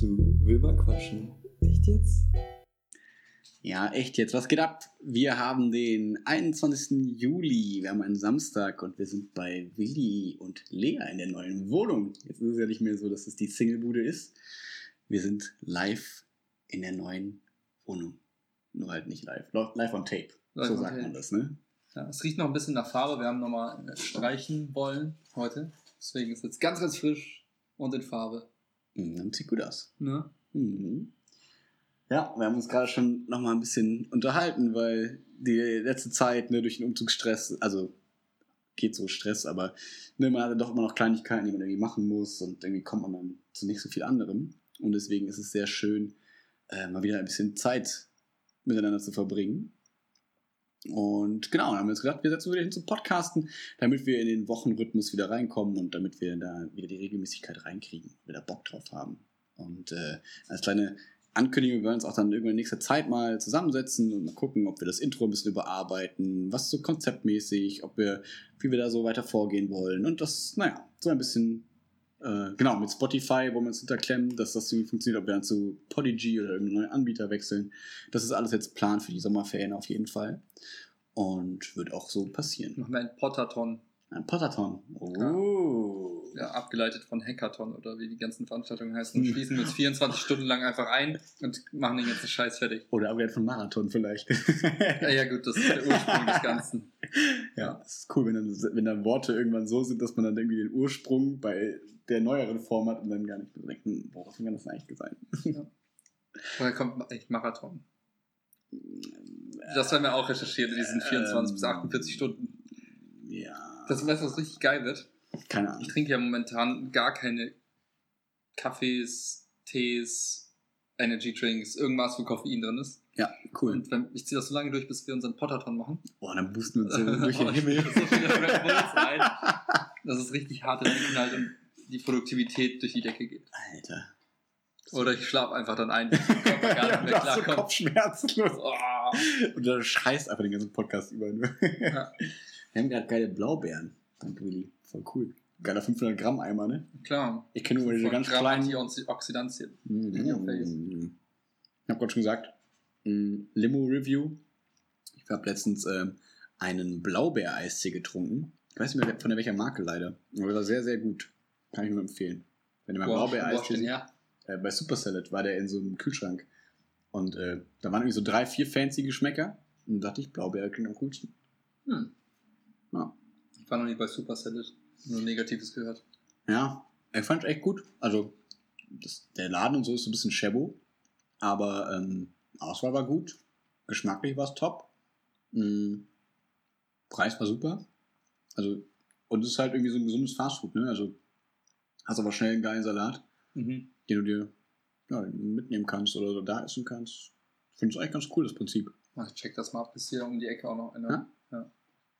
zu Wilma Quatschen. Echt jetzt? Ja, echt jetzt. Was geht ab? Wir haben den 21. Juli. Wir haben einen Samstag und wir sind bei Willi und Lea in der neuen Wohnung. Jetzt ist es ja nicht mehr so, dass es die Singlebude ist. Wir sind live in der neuen Wohnung. Nur halt nicht live. Live on tape. Live so on sagt tape. man das, ne? Ja, es riecht noch ein bisschen nach Farbe. Wir haben nochmal streichen wollen heute. Deswegen ist es jetzt ganz, ganz frisch und in Farbe. Mhm, Dann sieht gut aus. Ne? Mhm. Ja, wir haben uns gerade schon noch mal ein bisschen unterhalten, weil die letzte Zeit ne, durch den Umzugsstress, also geht so Stress, aber ne, man hat doch immer noch Kleinigkeiten, die man irgendwie machen muss und irgendwie kommt man dann zu nicht so viel anderem. Und deswegen ist es sehr schön, äh, mal wieder ein bisschen Zeit miteinander zu verbringen. Und genau, dann haben wir uns gedacht, wir setzen wieder hin zum Podcasten, damit wir in den Wochenrhythmus wieder reinkommen und damit wir da wieder die Regelmäßigkeit reinkriegen, wieder Bock drauf haben. Und äh, als kleine Ankündigung, wir werden uns auch dann irgendwann in nächster Zeit mal zusammensetzen und mal gucken, ob wir das Intro ein bisschen überarbeiten, was so konzeptmäßig, ob wir, wie wir da so weiter vorgehen wollen. Und das, naja, so ein bisschen, äh, genau, mit Spotify wollen wir uns hinterklemmen, dass das irgendwie funktioniert, ob wir dann zu Podigy oder irgendeinen neuen Anbieter wechseln. Das ist alles jetzt Plan für die Sommerferien auf jeden Fall. Und wird auch so passieren. Machen wir einen Pottathon. Ein Pottathon. Oh. Ja, abgeleitet von Hackathon oder wie die ganzen Veranstaltungen heißen. Schließen wir uns 24 Stunden lang einfach ein und machen den ganzen Scheiß fertig. Oder Upgrade von Marathon vielleicht. Ja, ja gut, das ist der Ursprung des Ganzen. Ja, das ist cool, wenn dann, wenn dann Worte irgendwann so sind, dass man dann irgendwie den Ursprung bei der neueren Form hat und dann gar nicht mehr denkt, hm, worauf kann das denn eigentlich sein? Woher kommt echt Marathon? Das haben wir auch recherchiert in diesen 24 bis 48 Stunden. Ja. Das weißt du, was richtig geil wird? keine Ich Ahnung. trinke ja momentan gar keine Kaffees, Tees, Energy Drinks, irgendwas, wo Koffein drin ist. Ja, cool. Und wenn, ich ziehe das so lange durch, bis wir unseren Pottathon machen. Boah, dann boosten wir uns so durch den Oh, Himmel. ich dass es richtig hart reinknallt und die Produktivität durch die Decke geht. Alter. Oder ich schlafe einfach dann ein, nicht mehr du hast so klarkommt. Kopfschmerzen. Oh. Und du schreist einfach den ganzen Podcast über. Nur. Ja. Wir haben gerade geile Blaubeeren. Danke, Willi. Voll cool. Geiler 500 Gramm Eimer, ne? Klar. Ich kenne nur diese ganz Gramm kleinen. Antioxidantien. Mhm. Ich habe gerade schon gesagt, mm, Limo-Review. Ich habe letztens ähm, einen Blaubeer-Eistee getrunken. Ich weiß nicht mehr von der welcher Marke leider. Aber war sehr, sehr gut. Kann ich nur empfehlen. Wenn ihr mal seht, her? äh, bei Super Salad war der in so einem Kühlschrank. Und äh, da waren irgendwie so drei, vier fancy Geschmäcker. Und da dachte ich, Blaubeer klingt am coolsten. Hm. Ja. Ich war noch nie bei Super Salad. Nur Negatives gehört. Ja, ich fand echt gut. Also, das, der Laden und so ist so ein bisschen Shabo. Aber ähm, Auswahl war gut. Geschmacklich war es top. Mm, Preis war super. Also, und es ist halt irgendwie so ein gesundes Fastfood, ne? Also, hast aber schnell einen geilen Salat, Mhm. den du dir ja, mitnehmen kannst oder so da essen kannst. Ich finde es eigentlich ganz cool, das Prinzip. Ich check das mal ab, bis hier um die Ecke auch noch einer. Ja.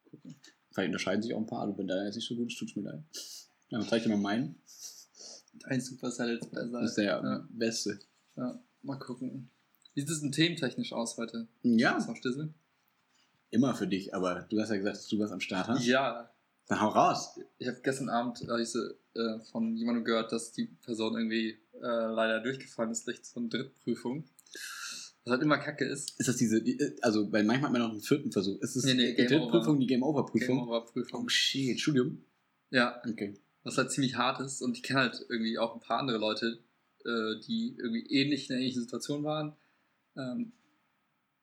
Gucken. Vielleicht unterscheiden sich auch ein paar, aber wenn deiner jetzt nicht so gut ist, tut's mir leid. Ja, dann zeig ich dir mal meinen. Dein Super Salad ist besser. Das ist der ja. beste. ja. Mal gucken. Wie sieht es denn thementechnisch aus heute? Ja, immer für dich, aber du hast ja gesagt, dass du was am Start hast. Ja. Dann hau raus. Ich habe gestern Abend ich so, äh, von jemandem gehört, dass die Person irgendwie äh, leider durchgefallen ist durch so eine Drittprüfung. Was halt immer kacke ist. Ist das diese, also, weil manchmal hat man noch einen vierten Versuch. Ist es Nee, nee, die Drittprüfung, die Game Over Game Prüfung? Over Prüfung. Oh shit, Studium? Ja, Okay. was halt ziemlich hart ist. Und ich kenne halt irgendwie auch ein paar andere Leute, äh, die irgendwie ähnlich in einer ähnlichen Situation waren. Ähm,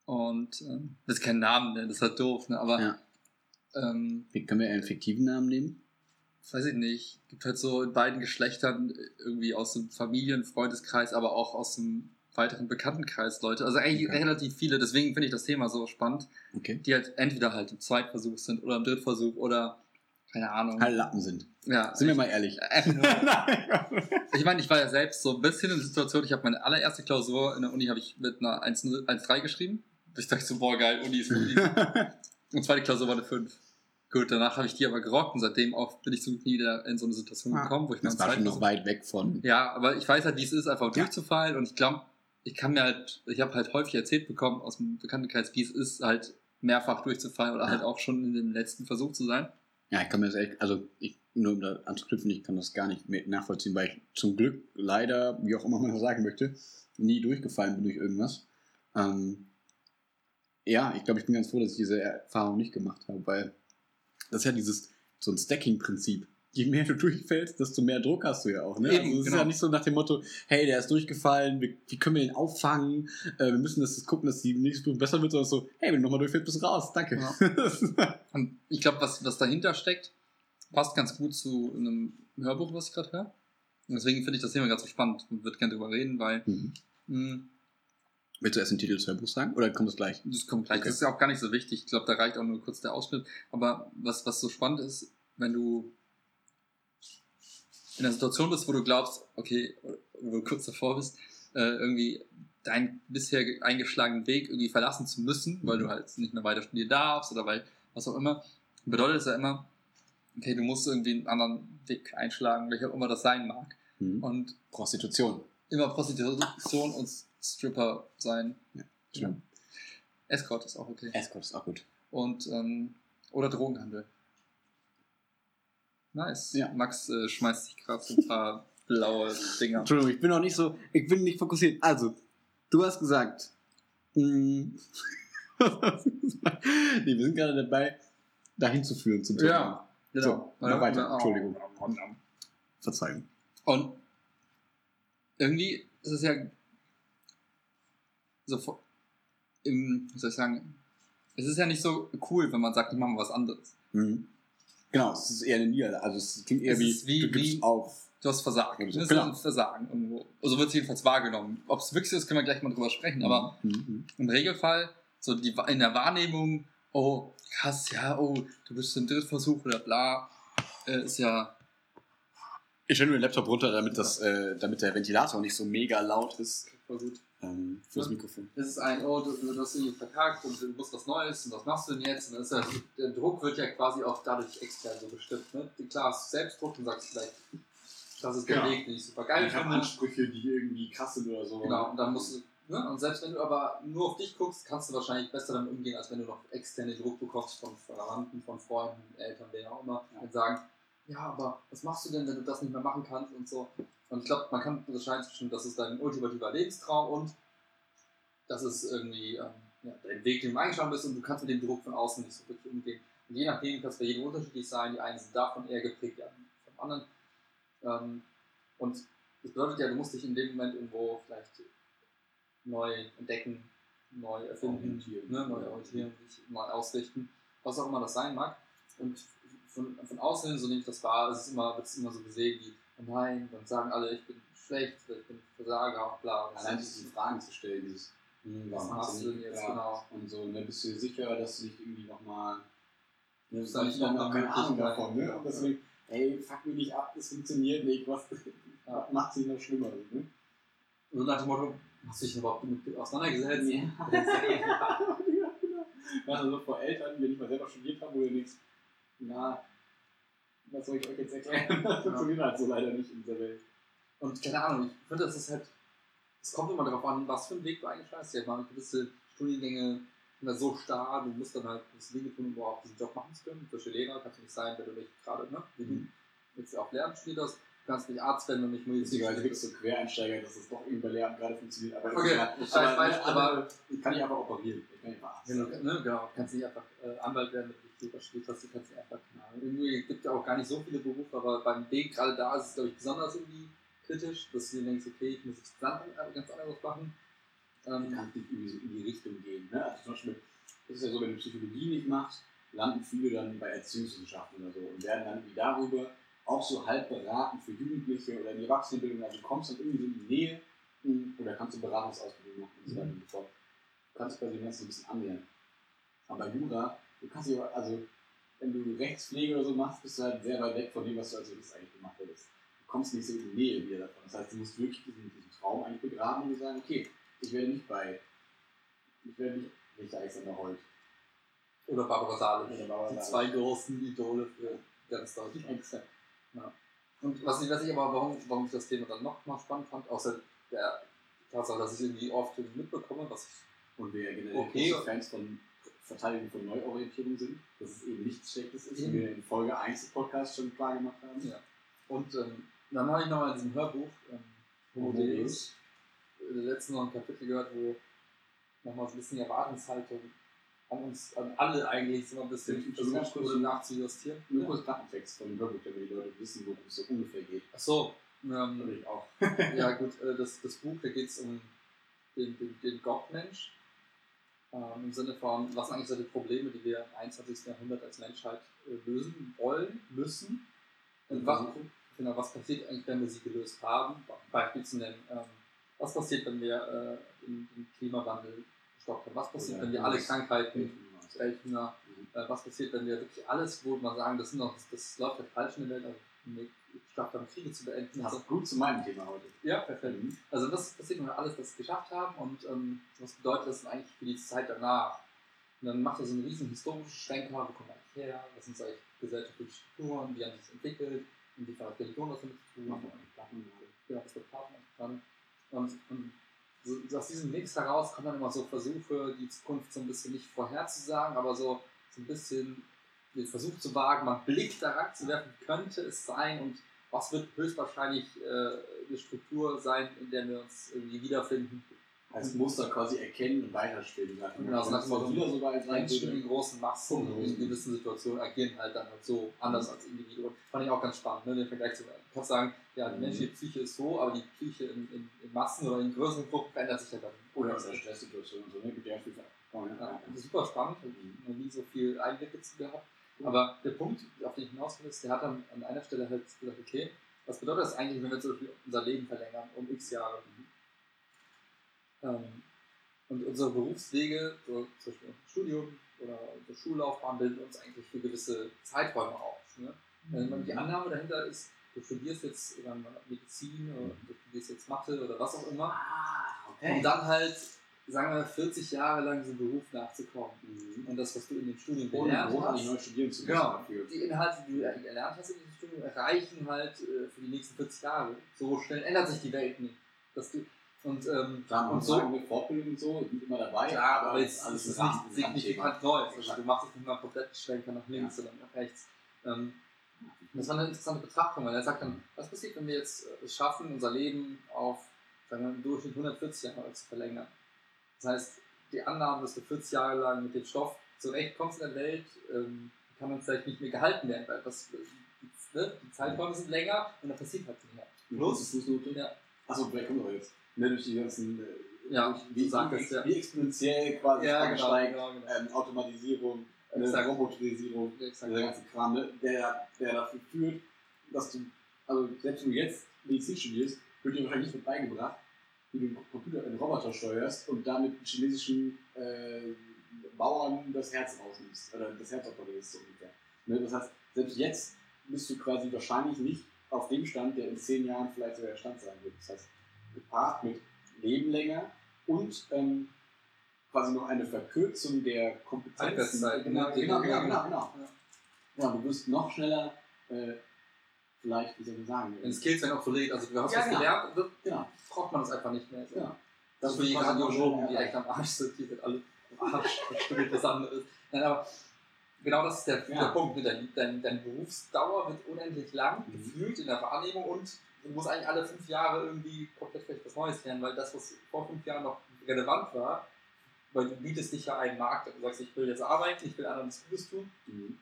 und ähm, das ist kein Namen, ne? das ist halt doof, ne? aber Ja. Ähm, Wie können wir einen fiktiven Namen nehmen? weiß ich nicht, gibt halt so in beiden Geschlechtern irgendwie aus dem Familien-, Freundeskreis, aber auch aus dem weiteren Bekanntenkreis Leute. Also eigentlich Okay. relativ viele, deswegen finde ich das Thema so spannend, Okay. die halt entweder halt im Zweitversuch sind oder im Drittversuch oder keine Ahnung. Halt Lappen sind. Ja, Sind wir mal ehrlich. Ich meine, ich war ja selbst so ein bisschen in der Situation, ich habe meine allererste Klausur in der Uni habe ich mit einer 1 1,3 geschrieben. Ich dachte so, boah, geil, Uni ist Uni. Und zweite Klausur war eine 5. Gut, danach habe ich die aber gerockt und seitdem auch bin ich zum Glück nie wieder in so eine Situation Ah, gekommen, wo ich das meinen war schon noch weit weg von. Ja, aber ich weiß halt, wie es ist, einfach Ja. durchzufallen und ich glaube, ich kann mir halt, ich habe halt häufig erzählt bekommen aus dem Bekanntenkreis, wie es ist, halt mehrfach durchzufallen oder Ja. halt auch schon in dem letzten Versuch zu sein. Ja, ich kann mir das echt, also ich, nur um da anzuknüpfen, ich kann das gar nicht mehr nachvollziehen, weil ich zum Glück leider, wie auch immer man das sagen möchte, nie durchgefallen bin durch irgendwas. Ähm, ja, ich glaube, ich bin ganz froh, dass ich diese Erfahrung nicht gemacht habe, weil das ist ja dieses, so ein Stacking-Prinzip. Je mehr du durchfällst, desto mehr Druck hast du ja auch. Ne? Eben, also es ist genau. ja nicht so nach dem Motto, hey, der ist durchgefallen, wie, wie können wir den auffangen? Äh, wir müssen das gucken, dass die nächste Prüfung besser wird, sondern so, hey, wenn du nochmal durchfällst, bist du raus, danke. Und ich glaube, was, was dahinter steckt, passt ganz gut zu einem Hörbuch, was ich gerade höre. Und deswegen finde ich das Thema gerade so spannend und würde gerne drüber reden, weil Mhm. mh, Willst du erst den Titel des Hörbuchs sagen oder kommt das gleich? das kommt gleich. Okay. Das ist ja auch gar nicht so wichtig. Ich glaube, da reicht auch nur kurz der Ausschnitt. Aber was, was so spannend ist, wenn du in einer Situation bist, wo du glaubst, okay, wo du kurz davor bist, äh, irgendwie deinen bisher eingeschlagenen Weg irgendwie verlassen zu müssen, weil du halt nicht mehr weiter studieren darfst oder weil was auch immer, bedeutet es ja immer, okay, du musst irgendwie einen anderen Weg einschlagen, welcher auch immer das sein mag. Mhm. Und Prostitution. immer Prostitution und Stripper sein. Stimmt. Escort ist auch okay. Escort ist auch gut. Und, ähm, oder Drogenhandel. Nice. Ja. Max äh, schmeißt sich gerade so ein paar blaue Dinger. Entschuldigung, ich bin noch nicht so, ich bin nicht fokussiert. Also, du hast gesagt, mh, nee, wir sind gerade dabei, dahin zu führen zum Thema. Ja, genau. So, mal weiter. Ja. Entschuldigung. Verzeihung. Und irgendwie ist es ja so im, wie soll ich sagen, es ist ja nicht so cool, wenn man sagt, ich mache mal was anderes. Mhm. Genau, es ist eher eine Niederlage. Also, es klingt eher Es wie, wie- du gibst wie- auf. Du hast versagt. Das so, ist genau. ein Versagen irgendwo. Also wird es jedenfalls wahrgenommen. Ob es wirklich so ist, können wir gleich mal drüber sprechen. Aber Mhm. im Regelfall, so die, in der Wahrnehmung, oh, krass, ja, oh, du bist im Drittversuch oder bla, äh, ist ja, Ich stelle nur den Laptop runter, damit, das, äh, damit der Ventilator nicht so mega laut ist voll gut. Ähm, fürs Ja. Mikrofon. Es ist ein, oh, du, du hast irgendwie verkackt und du musst was Neues und was machst du denn jetzt? Und dann ist ja, der Druck wird ja quasi auch dadurch extern so bestimmt. Ne? Klar, hast du Selbstdruck und sagst vielleicht, das ist der Genau. Weg, den ich super geil finde. Ansprüche, die irgendwie krass sind oder so. Genau, und dann musst du, ne? und selbst wenn du aber nur auf dich guckst, kannst du wahrscheinlich besser damit umgehen, als wenn du noch externe Druck bekommst von Verwandten, von Freunden, Eltern, wer auch immer, Ja. und sagen, ja, aber was machst du denn, wenn du das nicht mehr machen kannst und so. Und ich glaube, man kann unterscheiden zwischen, das ist dein ultimativer Lebenstraum und das ist irgendwie ähm, ja, dein Weg, den du eingeschlagen bist und du kannst mit dem Druck von außen nicht so wirklich umgehen. Und je nachdem kann es bei jedem unterschiedlich sein. Die einen sind davon eher geprägt, die anderen vom anderen. Ähm, und das bedeutet ja, du musst dich in dem Moment irgendwo vielleicht neu entdecken, neu erfinden, Orientieren. ne, neu orientieren, dich neu ausrichten, was auch immer das sein mag. Und von, von außen hin, so nehme ich das wahr, es ist immer, wird es immer so gesehen wie, nein, dann sagen alle, ich bin schlecht, ich bin Versager, bla. Das Allein diese Fragen zu stellen, dieses, hm, Was machst du denn jetzt Ja. genau? Und so, und dann bist du dir sicher, dass du dich irgendwie nochmal. Ne, Ist da nicht dann noch eine keine Ahnung davon, ne? Und deswegen, ey, fuck mich nicht ab, das funktioniert nicht, was Ja. macht sich noch schlimmer, ne? So nach dem Motto, hast du dich überhaupt damit auseinandergesetzt? ja, genau. Was also vor Eltern, die nicht mal selber studiert haben, wo du denkst, na, was soll ich euch jetzt erklären? Das funktioniert halt so leider nicht in dieser Welt. Und keine Ahnung, ich finde, das ist halt, es kommt immer darauf an, was für einen Weg du eingeschlagen hast. Ja, mal gewisse Studiengänge sind halt so starr, du musst dann halt das Dinge tun, um überhaupt diesen Job machen zu können. Für Lehrer kannst du nicht sein, wenn du nicht gerade, ne, wie du jetzt auch Lehramt. Du kannst nicht Arzt werden, wenn du nicht Medizin gibt es so Quereinsteiger, dass es doch irgendwie bei Lehramt gerade funktioniert. Aber das Okay, ist halt- ich weiß, weiß, aber- ich kann nicht einfach operieren. Ich kann nicht einfach Arzt du, sein. ne, genau, du kannst nicht einfach äh, Anwalt werden, wenn du studiert hast, du kannst nicht einfach, keine Ahnung. Irgendwie gibt ja auch gar nicht so viele Berufe, aber beim Weg gerade da ist es, glaube ich, besonders irgendwie kritisch, dass du dir denkst, okay, ich muss jetzt ganz ganz anderes machen. Du Ähm, kannst nicht irgendwie so in die Richtung gehen. Ne? Also zum Beispiel, es ist ja so, wenn du Psychologie nicht machst, landen viele dann bei Erziehungswissenschaften oder so und werden dann irgendwie darüber auch so halb beraten für Jugendliche oder in die Erwachsenenbildung. Also du kommst dann irgendwie so in die Nähe mh, oder kannst du Beratungsausbildung machen und so weiter und so fort. Du kannst quasi dem Ganzen ein bisschen annähern. Aber Jura, du kannst dich, also wenn du Rechtspflege oder so machst, bist du halt sehr weit weg von dem, was du als Jurist eigentlich gemacht hättest. Du kommst nicht so in die Nähe wieder davon. Das heißt, du musst wirklich diesen, diesen Traum eigentlich begraben und sagen, okay, ich werde nicht bei, ich werde nicht Richter Alexander Holt. oder Barbara Salisch. Die zwei großen Idole für ganz Deutschland. Ja. Und was ich, was ich aber, warum, warum ich das Thema dann noch mal spannend fand, außer der Tatsache, dass ich irgendwie oft mitbekomme, was ich Und wir generell Okay. Fans von Verteidigung von Neuorientierung sind, dass es eben nichts Schlechtes ist, wie wir in Folge 1 des Podcasts schon klar gemacht haben. Ja. Und ähm, dann habe ich nochmal in diesem Hörbuch ähm, Homo Homo Deus äh, letztens noch ein Kapitel gehört, wo nochmal so ein bisschen die Erwartungshaltung an uns, an alle eigentlich so ein bisschen versucht kurz- wurde nachzujustieren. Nur kurz Klappentext von dem Hörbuch, damit die Leute wissen, worum es so ungefähr geht. Achso, Und ähm, ich auch. ja gut, äh, das, das Buch, da geht es um den, den, den Gottmensch. Ähm, Im Sinne von, was sind eigentlich so die Probleme, die wir im 21. Jahrhundert als Menschheit äh, lösen wollen, müssen. Und was, genau, was passiert eigentlich, wenn wir sie gelöst haben? Beispiel zu nennen, ähm, was passiert, wenn wir äh, den, den Klimawandel gestoppt haben? Was passiert, wenn wir alle das- Krankheiten, Also, Welthunger, mhm. äh, was passiert, wenn wir wirklich alles, wo man sagen, das, sind noch, das läuft halt falsch in der Welt, also eine geschafft haben, Kriege zu beenden. so. Passt gut zu meinem Thema heute. Ja, perfekt. Mhm. Also das passiert, wenn wir alles das geschafft haben und ähm, was bedeutet das denn eigentlich für die Zeit danach? Und dann macht er so einen riesen historischen Schwenker, wo kommen wir eigentlich her, was sind eigentlich gesellschaftliche Strukturen, wie haben sich das entwickelt, inwiefern hat Religion was damit zu tun, wir gerade. ja, das wird Partner dran. Und, und so, aus diesem Mix heraus kommen dann immer so Versuche, die Zukunft so ein bisschen nicht vorherzusagen, aber so, so ein bisschen den Versuch zu wagen, mal einen Blick da reinzuwerfen, wie könnte es sein und was wird höchstwahrscheinlich äh, eine Struktur sein, in der wir uns irgendwie wiederfinden. Als Muster quasi erkennen und weiterspielen. Genau, so nach dem wieder so weit sein Menschen in großen Massen Mhm. in gewissen Situationen agieren halt dann halt so anders als Individuen. Fand ich auch ganz spannend, ne? den Vergleich zu kannst sagen, ja, die Mhm. menschliche Psyche ist so, aber die Psyche in, in, in Massen oder in größeren Gruppen verändert sich ja dann. Oder aus der Stresssituation so, ne? Ja viel oh, ja. Ja, das ist super spannend, habe ich noch nie so viel Einblicke zu gehabt. Aber der Punkt, auf den ich hinaus will, ist, der hat dann an einer Stelle halt gesagt, okay, was bedeutet das eigentlich, wenn wir zum Beispiel unser Leben verlängern um x Jahre? Ähm, und unsere Berufswege, so zum Beispiel unser Studium oder unsere Schullaufbahn, bilden uns eigentlich für gewisse Zeiträume aus. Ne? Ähm, die Annahme dahinter ist, du studierst jetzt Medizin oder du studierst jetzt Mathe oder was auch immer, Ah, um dann halt, sagen wir mal, 40 Jahre lang diesem Beruf nachzukommen. Mhm. Und das, was du in dem Studium Ohne gelernt großartig hast, neu studieren zu müssen Genau. dafür. die Inhalte, die du erlernt hast in diesem Studium, erreichen halt äh, für die nächsten 40 Jahre. So schnell ändert sich die Welt nicht. Dass du, und ähm, Klar, und und so, mit Fortbildung und so, sind immer dabei. klar, aber jetzt alles ist nicht signifikant Neues. Also du machst es nicht mal komplett Schwenker nach links Ja. oder nach rechts. Ähm, das war eine interessante Betrachtung, weil er sagt dann, was passiert, wenn wir jetzt äh, es schaffen, unser Leben auf sagen wir, im Durchschnitt 140 Jahre zu verlängern. Das heißt, die Annahme, dass du 40 Jahre lang mit dem Stoff zurechtkommst in der Welt, ähm, kann man vielleicht nicht mehr gehalten werden, weil das, die, ne, die Zeiträume sind länger und da passiert halt mehr. Plus Fußnote. Ja. Achso, vielleicht kommt noch jetzt. Ne, durch die ganzen, äh, Ja, wie, du sagtest, wie, ja. wie exponentiell quasi Ja, genau, steigt, genau, genau. ähm, Automatisierung, Exakt. Robotisierung, Exakt. dieser ganze Kram, ne, der, der dafür führt, dass du, also selbst wenn du jetzt Medizin studierst, wird dir wahrscheinlich nicht mit beigebracht, wie du einen Computer, einen Roboter steuerst und damit chinesischen äh, Bauern das Herz rausnimmst, oder das Herz operierst, so ungefähr. Ne, das heißt, selbst jetzt bist du quasi wahrscheinlich nicht auf dem Stand, der in zehn Jahren vielleicht sogar der Stand sein wird. Das heißt, gepaart mit Leben länger und ähm, quasi noch eine Verkürzung der Kompetenzen. Halbwertszeit, Genau, ne? genau, genau, genau, genau. Ja. Ja, du wirst noch schneller, äh, vielleicht, wie soll ich sagen, Wenn Skills werden obsolet, also du hast Ja, was genau. gelernt, dann genau. braucht man das einfach nicht mehr. Genau. Das ist wird quasi noch Radiologen, die echt am Arsch sind, die sind alle am Arsch, das was anderes. Nein, aber genau das ist der, Ja. der Punkt. ne? Dein, dein, deine Berufsdauer wird unendlich lang, Mhm. gefühlt in der Wahrnehmung und du musst eigentlich alle fünf Jahre irgendwie komplett vielleicht was Neues lernen, weil das, was vor fünf Jahren noch relevant war, weil du bietest dich ja einen Markt, du sagst, ich will jetzt arbeiten, ich will anderen was Gutes tun, Mhm.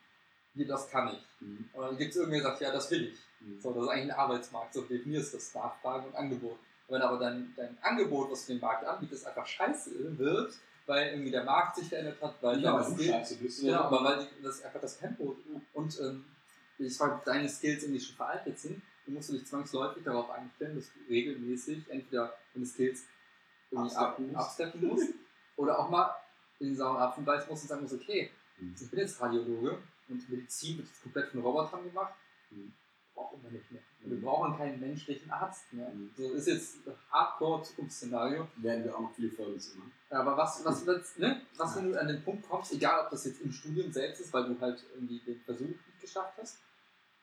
hier, das kann ich. Mhm. Und dann gibt es irgendwer, der sagt, ja, das will ich. Mhm. So, das ist eigentlich ein Arbeitsmarkt, so definierst du das Nachfrage und Angebot. Wenn aber dein, dein Angebot, was du dem Markt anbietest, einfach scheiße wird, weil irgendwie der Markt sich verändert hat, weil Ja, du Skills- scheiße bist. Genau, oder? aber weil die, das einfach das Tempo und ähm, ich sag, deine Skills irgendwie schon veraltet sind, dann musst du dich zwangsläufig darauf einstellen, dass du regelmäßig entweder deine Skills irgendwie ab, Absteppen musst. oder auch mal in den sauren Apfel beißen musst und sagen musst, okay, Mhm. ich bin jetzt Radiologe und Medizin wird jetzt komplett von Robotern gemacht, Mhm. brauchen wir nicht mehr. Mhm. Wir brauchen keinen menschlichen Arzt mehr. Mhm. So ist jetzt Hardcore-Zukunftsszenario. Werden wir auch noch viele Folgen zu machen. Aber was, was, was, ne? was, wenn du an den Punkt kommst, egal ob das jetzt im Studium selbst ist, weil du halt irgendwie den Versuch nicht geschafft hast,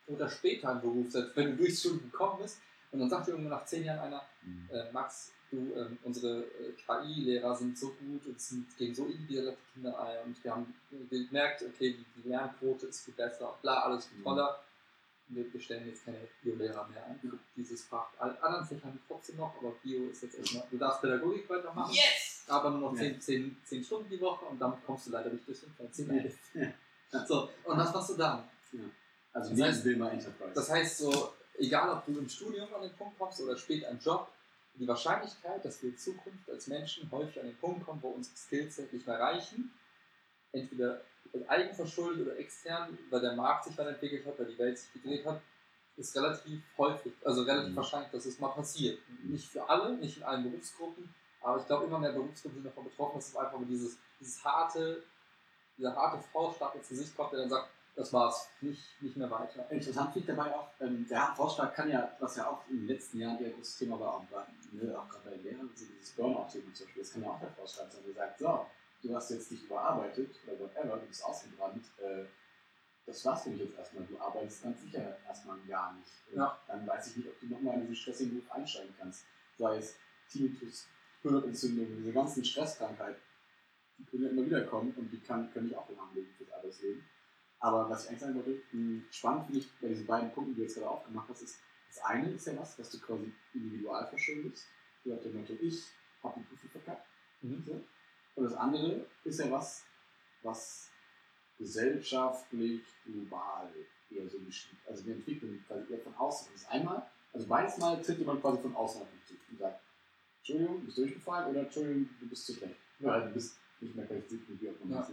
oder später im Beruf selbst, wenn du durchs Studium gekommen bist, und dann sagt dir irgendwann nach zehn Jahren einer, Mhm. äh, Max, du, ähm, unsere äh, KI-Lehrer sind so gut und sind, gehen so auf die Kinder ein und wir haben gemerkt, okay, die, die Lernquote ist viel besser, bla, alles viel Mhm. toller. Wir, wir stellen jetzt keine Bio-Lehrer mehr ein für dieses Fach. Alle anderen Fächern trotzdem noch, aber Bio ist jetzt erstmal, du darfst Pädagogik weitermachen. Yes! Aber nur noch Ja. 10, 10, 10 Stunden die Woche und damit kommst du leider nicht durch den 14 Ja. ja. So, und was machst du dann? Also Das heißt- Enterprise. Das heißt so, egal ob du im Studium an den Punkt kommst oder später im Job, die Wahrscheinlichkeit, dass wir in Zukunft als Menschen häufig an den Punkt kommen, wo unsere Skills nicht mehr reichen, entweder eigenverschuldet oder extern, weil der Markt sich weiterentwickelt hat, weil die Welt sich gedreht hat, ist relativ häufig, also relativ Mhm. wahrscheinlich, dass es mal passiert. Nicht für alle, nicht in allen Berufsgruppen, aber ich glaube, immer mehr Berufsgruppen sind davon betroffen, dass es einfach nur dieses, dieses harte, dieser harte Faustschlag ins Gesicht kommt, der dann sagt, das war's, nicht, nicht mehr weiter. Interessant finde ich dabei auch, ähm, der Vorschlag kann ja, was ja auch in den letzten Jahren eher großes Thema war, auch, ne, auch gerade bei Lehrern, so dieses Burnout-Thema zum Beispiel, das kann ja auch der Vorschlag sein, der sagt, so, du hast jetzt dich überarbeitet oder whatever, du bist ausgebrannt, äh, das war's für mich jetzt erstmal, du arbeitest ganz sicher erstmal ein Jahr nicht. Ja. dann weiß ich nicht, ob du nochmal in diesen stressigen Beruf einsteigen kannst. Sei es Tinnitus, Hirnentzündung, diese ganzen Stresskrankheiten, die können ja immer wieder kommen und die kann, können ich auch lahmlegen fürs Arbeitsleben. Aber was ich eigentlich sagen wollte, spannend finde ich bei diesen beiden Punkten, die du jetzt gerade aufgemacht hast, ist, das eine ist ja was, was du quasi individual verschuldest. So nach dem Motto, ich habe die Prüfung verkackt. Mhm. So. Und das andere ist ja was, was gesellschaftlich, global eher so geschieht. Also die Entwicklung quasi eher von außen. Das ist einmal, also beides Mal tritt jemand quasi von außen auf dich zu und sagt, Entschuldigung, du bist durchgefallen oder Entschuldigung, du bist zu schlecht. Ja. Oder du bist nicht mehr qualifiziert, wie auch immer Ja.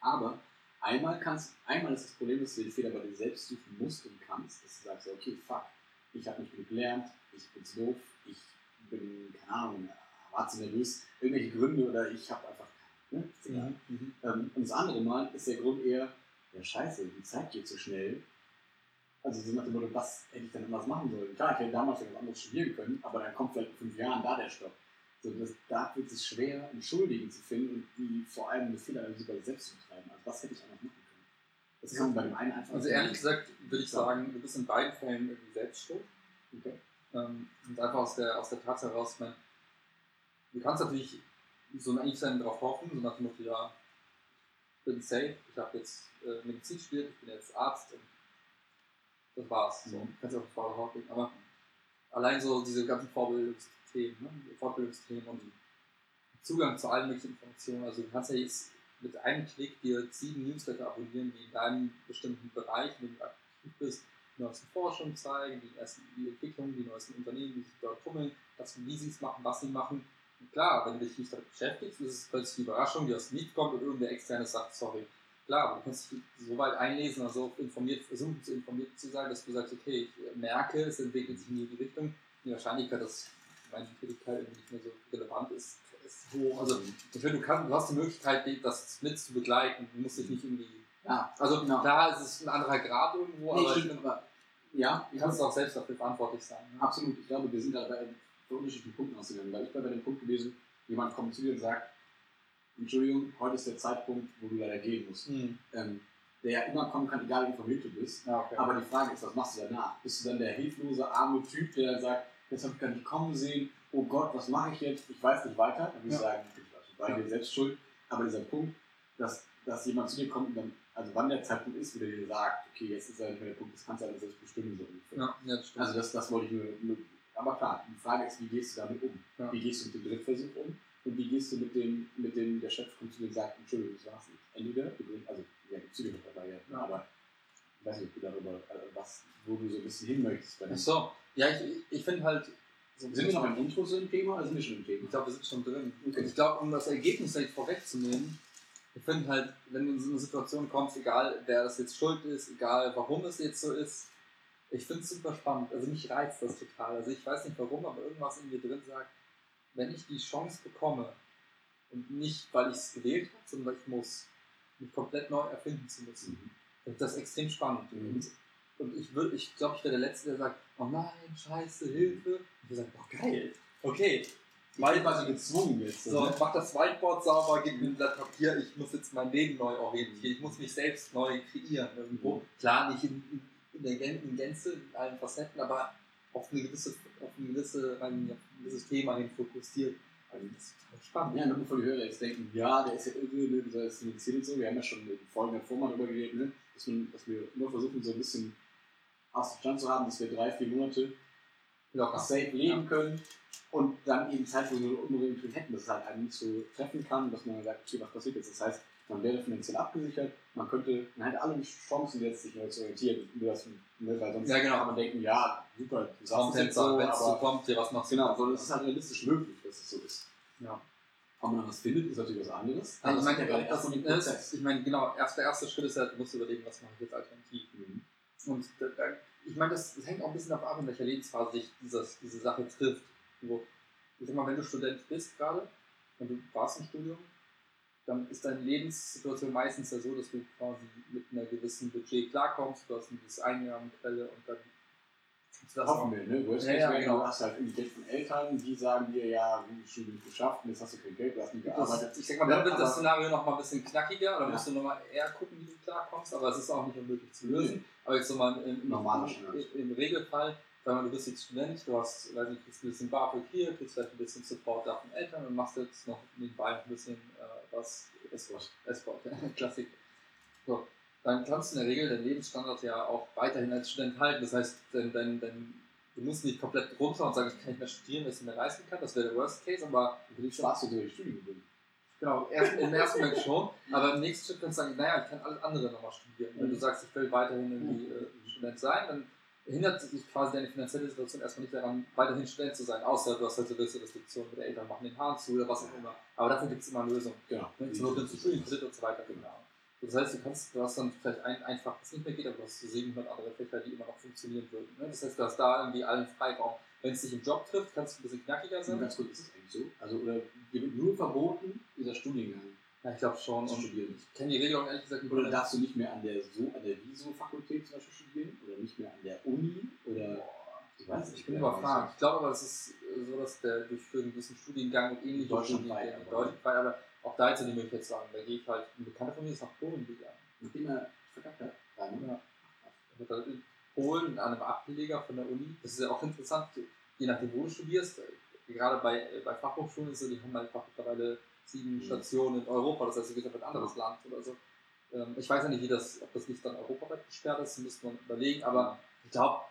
Aber einmal kannst, einmal ist das Problem, dass du den Fehler bei dir selbst suchen musst und kannst, dass du sagst, okay, fuck, ich habe nicht genug gelernt, ich bin zu doof, ich bin, keine Ahnung, war zu nervös, irgendwelche Gründe oder ich habe einfach, ne, ist egal. Mhm. Ähm, und das andere Mal ist der Grund eher, ja scheiße, die Zeit geht so schnell. Also so nach dem Motto, was hätte ich denn anders machen sollen? Klar, ich hätte damals etwas anderes studieren können, aber dann kommt vielleicht in fünf Jahren da der Stopp. So, das, da wird es schwer, einen Schuldigen zu finden und die vor allem eine Fehleranalyse bei sich selbst zu betreiben. Also was hätte ich anders machen können? Das kann man bei dem einen einfach Also ehrlich gesagt würde ich sagen, du bist in beiden Fällen irgendwie selbst schuld. Okay. Ähm, und einfach aus der, aus der Tatsache heraus, meine, du kannst natürlich so naiv sein darauf hoffen, so nach dem Motto, ja, ich bin safe, ich habe jetzt äh, Medizin studiert, ich bin jetzt Arzt und das war's. So, Mhm. kannst du auch Haut legen. Aber allein so diese ganzen Vorbildungsthemen, ne? Fortbildungsthemen und Zugang zu allen möglichen Informationen. Also du kannst ja jetzt mit einem Klick dir sieben Newsletter abonnieren, die in deinem bestimmten Bereich, in dem du aktiv bist, die neuesten Forschungen zeigen, die ersten die Entwicklungen, die neuesten Unternehmen, die sich dort tummeln, das, wie sie es machen, was sie machen. Und klar, wenn du dich nicht damit beschäftigst, ist es plötzlich die Überraschung, die aus dem Lied kommt und irgendwer externes sagt, sorry. Klar, du kannst dich so weit einlesen, also informiert, versuchen zu informiert zu sein, dass du sagst, okay, ich merke, es entwickelt sich in die Richtung. Die Wahrscheinlichkeit, dass meine Tätigkeit irgendwie nicht mehr so relevant ist, ist hoch. Also ich finde, du, kannst, du hast die Möglichkeit, das mit zu begleiten. Du musst dich nicht irgendwie. Ja, Also Genau. klar, es ist ein anderer Grad irgendwo, nee, aber stimmt, aber ja, du kannst auch selbst dafür verantwortlich sein. Ne? Absolut. Ich glaube, wir sind da bei unterschiedlichen Punkten ausgegangen. Weil ich bin bei dem Punkt gewesen, jemand kommt zu dir und sagt, Entschuldigung, heute ist der Zeitpunkt, wo du leider gehen musst. Hm. Ähm, der ja immer kommen kann, egal wie informiert du bist. Ja, okay. Aber die Frage ist, was machst du danach? Bist du dann der hilflose, arme Typ, der dann sagt, das habe ich gar nicht kommen sehen, oh Gott, was mache ich jetzt? Ich weiß nicht weiter. Dann würde ich Ja. sagen, ich war dir selbst schuld. Aber dieser Punkt, dass, dass jemand zu dir kommt und dann, also wann der Zeitpunkt ist, wo der dir sagt, okay, jetzt ist halt der Punkt, das kannst du alles selbst bestimmen. So ja, ja, das. Also das, das wollte ich nur, nur. Aber klar, die Frage ist, wie gehst du damit um? Ja. Wie gehst du mit dem Drittversuch um? Und wie gehst du mit dem, mit dem der Chef kommt zu dir und sagt, Entschuldigung, das war's nicht. Entweder, also ja, gibt es ja, Ja. aber weiß nicht, darüber, äh, was, wo du so ein bisschen hin möchtest. Ach so. Ja, ich, ich, ich finde halt. So Sind wir noch im Intro so im Thema oder sind wir schon im Thema? Ich glaube, wir sind schon drin. Okay. Und ich glaube, um das Ergebnis direkt vorwegzunehmen, ich finde halt, wenn du in so eine Situation kommst, egal wer das jetzt schuld ist, egal warum es jetzt so ist, ich finde es super spannend. Also mich reizt das total. Also ich weiß nicht warum, aber irgendwas in mir drin sagt, wenn ich die Chance bekomme und nicht, weil ich es gewählt habe, sondern weil ich muss, mich komplett neu erfinden zu müssen, Mhm. Ich das extrem spannend. Mhm. Und, und ich würde, ich glaube, ich wäre der Letzte, der sagt, oh nein, scheiße, Hilfe. Und ich sage, oh geil, okay. Ich bin quasi gezwungen jetzt. So, ne? mach das Whiteboard sauber, gib mir ein Blatt Papier, ich muss jetzt mein Leben neu orientieren, ich muss mich selbst neu kreieren irgendwo. Mhm. Klar, nicht in, in, der in Gänze, in allen Facetten, aber auf, eine gewisse, auf, eine gewisse, ein, auf ein gewisses Thema hin fokussiert. Also das ist total spannend. Ja, nur bevor die Hörer jetzt denken, ja, der ist ja irre, ne, dieser ist finanziert und so. Wir haben ja schon in Folgen davor mal darüber geredet, ne, dass, man, dass wir immer versuchen, so ein bisschen Ausstand zu haben, dass wir drei, vier Monate Locker. safe leben können und dann eben Zeit, wo wir unbedingt drin hätten, dass es halt einen nicht so treffen kann, dass man sagt, okay, was passiert jetzt? Das heißt, man wäre finanziell abgesichert, man könnte, man hätte alle Chancen jetzt, sich neu zu orientieren, das, ne, weil sonst Ja, genau. kann man denken, ja, super, du sagst jetzt so, wenn es so kommt, ja, was machst du? genau, sondern es ist halt realistisch möglich, dass es so ist. Ja. Ob man was findet, ist natürlich was anderes. Also ich meine, ja gerade erst den Prozess. ich meine, genau, erst der erste Schritt ist halt, du musst überlegen, was mache ich jetzt alternativ. Mhm. Und da, da, ich meine, das, das hängt auch ein bisschen davon ab, in welcher Lebensphase sich dieses, diese Sache trifft. So, ich sag mal, wenn du Student bist gerade und du warst im Studium, dann ist deine Lebenssituation meistens ja so, dass du quasi mit einer gewissen Budget klarkommst, du hast eine gewisse Einnahmequelle und dann Hoffen wir, ne? Worst Ja, ja, genau. du hast halt irgendwie Geld von Eltern, die sagen dir, ja, Studium nicht geschafft, jetzt hast du kein Geld, du hast nicht gearbeitet. Das, ich sag mal, dann wird das Szenario noch mal ein bisschen knackiger, da Ja. musst du noch mal eher gucken, wie du klarkommst, aber es ist auch nicht unmöglich zu lösen. Aber jetzt so mal im, im, im, im Regelfall, sagen wir, du bist jetzt Student, du hast, weiß nicht, kriegst ein bisschen BAföG hier, kriegst vielleicht ein bisschen Support da von Eltern und machst jetzt noch nebenbei ein bisschen äh, was Escort. Esport, Klassik. So, dann kannst du in der Regel deinen Lebensstandard ja auch weiterhin als Student halten. Das heißt, dein, dein, dein, du musst nicht komplett runter und sagen, ich kann nicht mehr studieren, was ich mir leisten kann. Das wäre der Worst Case, aber Du Spaß du durch Studium Genau, erst, im ersten Moment schon, aber im nächsten Schritt kannst du sagen, naja, ich kann alles andere nochmal studieren. Wenn du sagst, ich will weiterhin irgendwie äh, Student sein, dann hindert sich quasi deine finanzielle Situation erstmal nicht daran, weiterhin Student zu sein, außer du hast halt so gewisse Restriktionen mit den Eltern machen den Hahn zu oder was auch immer. Aber dafür gibt es immer Lösungen. Genau. Ne? Zur Not nimmst du Studienkredit und so weiter, genau. Das heißt, du kannst, du hast dann vielleicht ein, einfach, was nicht mehr geht, aber du hast so 700 andere Fächer, die immer noch funktionieren würden. Ne? Das heißt, du hast da irgendwie allen Freiraum. Wenn es dich im Job trifft, kannst du ein bisschen knackiger sein. ganz gut, ist es eigentlich so? Also, oder dir wird nur verboten, dieser Studiengang Ja, ich glaube schon. zu Und studieren. ich kenne die Regelung ehrlich gesagt nicht. Oder darfst du nicht mehr an der so an der Viso-Fakultät zum Beispiel studieren? Oder nicht mehr an der Uni? Oder ich weiß nicht. Ich bin überfragt. Ich glaube aber, das ist äh, so, dass der durch einen gewissen Studiengang und ähnliche Studiengänge deutschlandweit, aber auch da jetzt die Möglichkeit zu sagen, da gehe ich halt, ein Bekannter von mir ist nach Polen gegangen. Nachdem er verkackt hat. Ja? Ja. In Polen an einem Ableger von der Uni. Das ist ja auch interessant, je nachdem, wo du studierst. Gerade bei, äh, bei Fachhochschulen ist so, die haben halt einfach mittlerweile sieben Mhm. Stationen in Europa, das heißt, du gehst auf ein anderes Land oder so. Ähm, Ich weiß ja nicht, wie das, ob das nicht dann europaweit gesperrt ist, müsste man überlegen, aber ich glaube,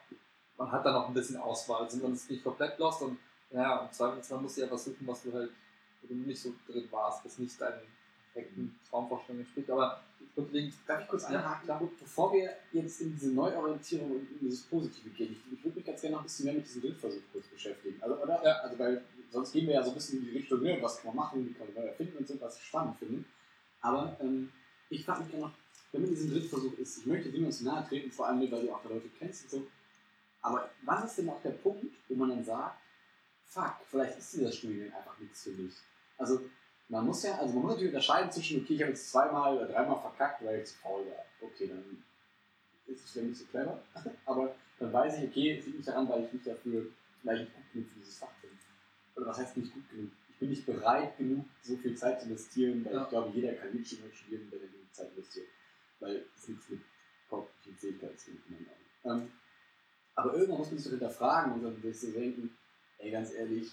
man hat da noch ein bisschen Auswahl. Also man ist nicht komplett lost und ja, im Zweifelsfall musst du ja was suchen, was du halt, wo du nicht so drin warst, was nicht deinen perfekten Traumvorstellungen entspricht. Aber grundlegend, Darf ich kurz Ja, einhaken? klar. Bevor wir jetzt in diese Neuorientierung und in dieses Positive gehen, ich, ich würde mich ganz gerne noch ein bisschen mehr mit diesem Drittversuch kurz beschäftigen. Also, oder? Ja. Also, weil sonst gehen wir ja so ein bisschen in die Richtung, ne, was kann man machen, wie kann man neu erfinden und so, was ich spannend finde. Aber ähm, ich frage mich gerne noch, wenn man diesen Drittversuch ist, ich möchte dem uns nahe treten, vor allem, weil du auch die Leute kennst und so. Aber wann ist denn auch der Punkt, wo man dann sagt, fuck, vielleicht ist dieser Studiengang einfach nichts für mich? Also, man muss ja, also man muss natürlich unterscheiden zwischen, okay, ich habe jetzt zweimal oder dreimal verkackt, weil ich zu faul war. Okay, dann ist es ja nicht so clever. Aber dann weiß ich, okay, es liegt nicht daran, weil ich nicht dafür, weil ich nicht gut genug für dieses Fach bin. Oder was heißt nicht gut genug? Ich bin nicht bereit genug, so viel Zeit zu investieren, weil Ja. ich glaube, jeder kann nicht studieren, studieren, wenn er genug Zeit investiert. Weil es nichts mit kognitiven Fähigkeiten zu tun hat. Ähm, aber irgendwann muss man sich doch hinterfragen und dann wirst du denken, ey, ganz ehrlich,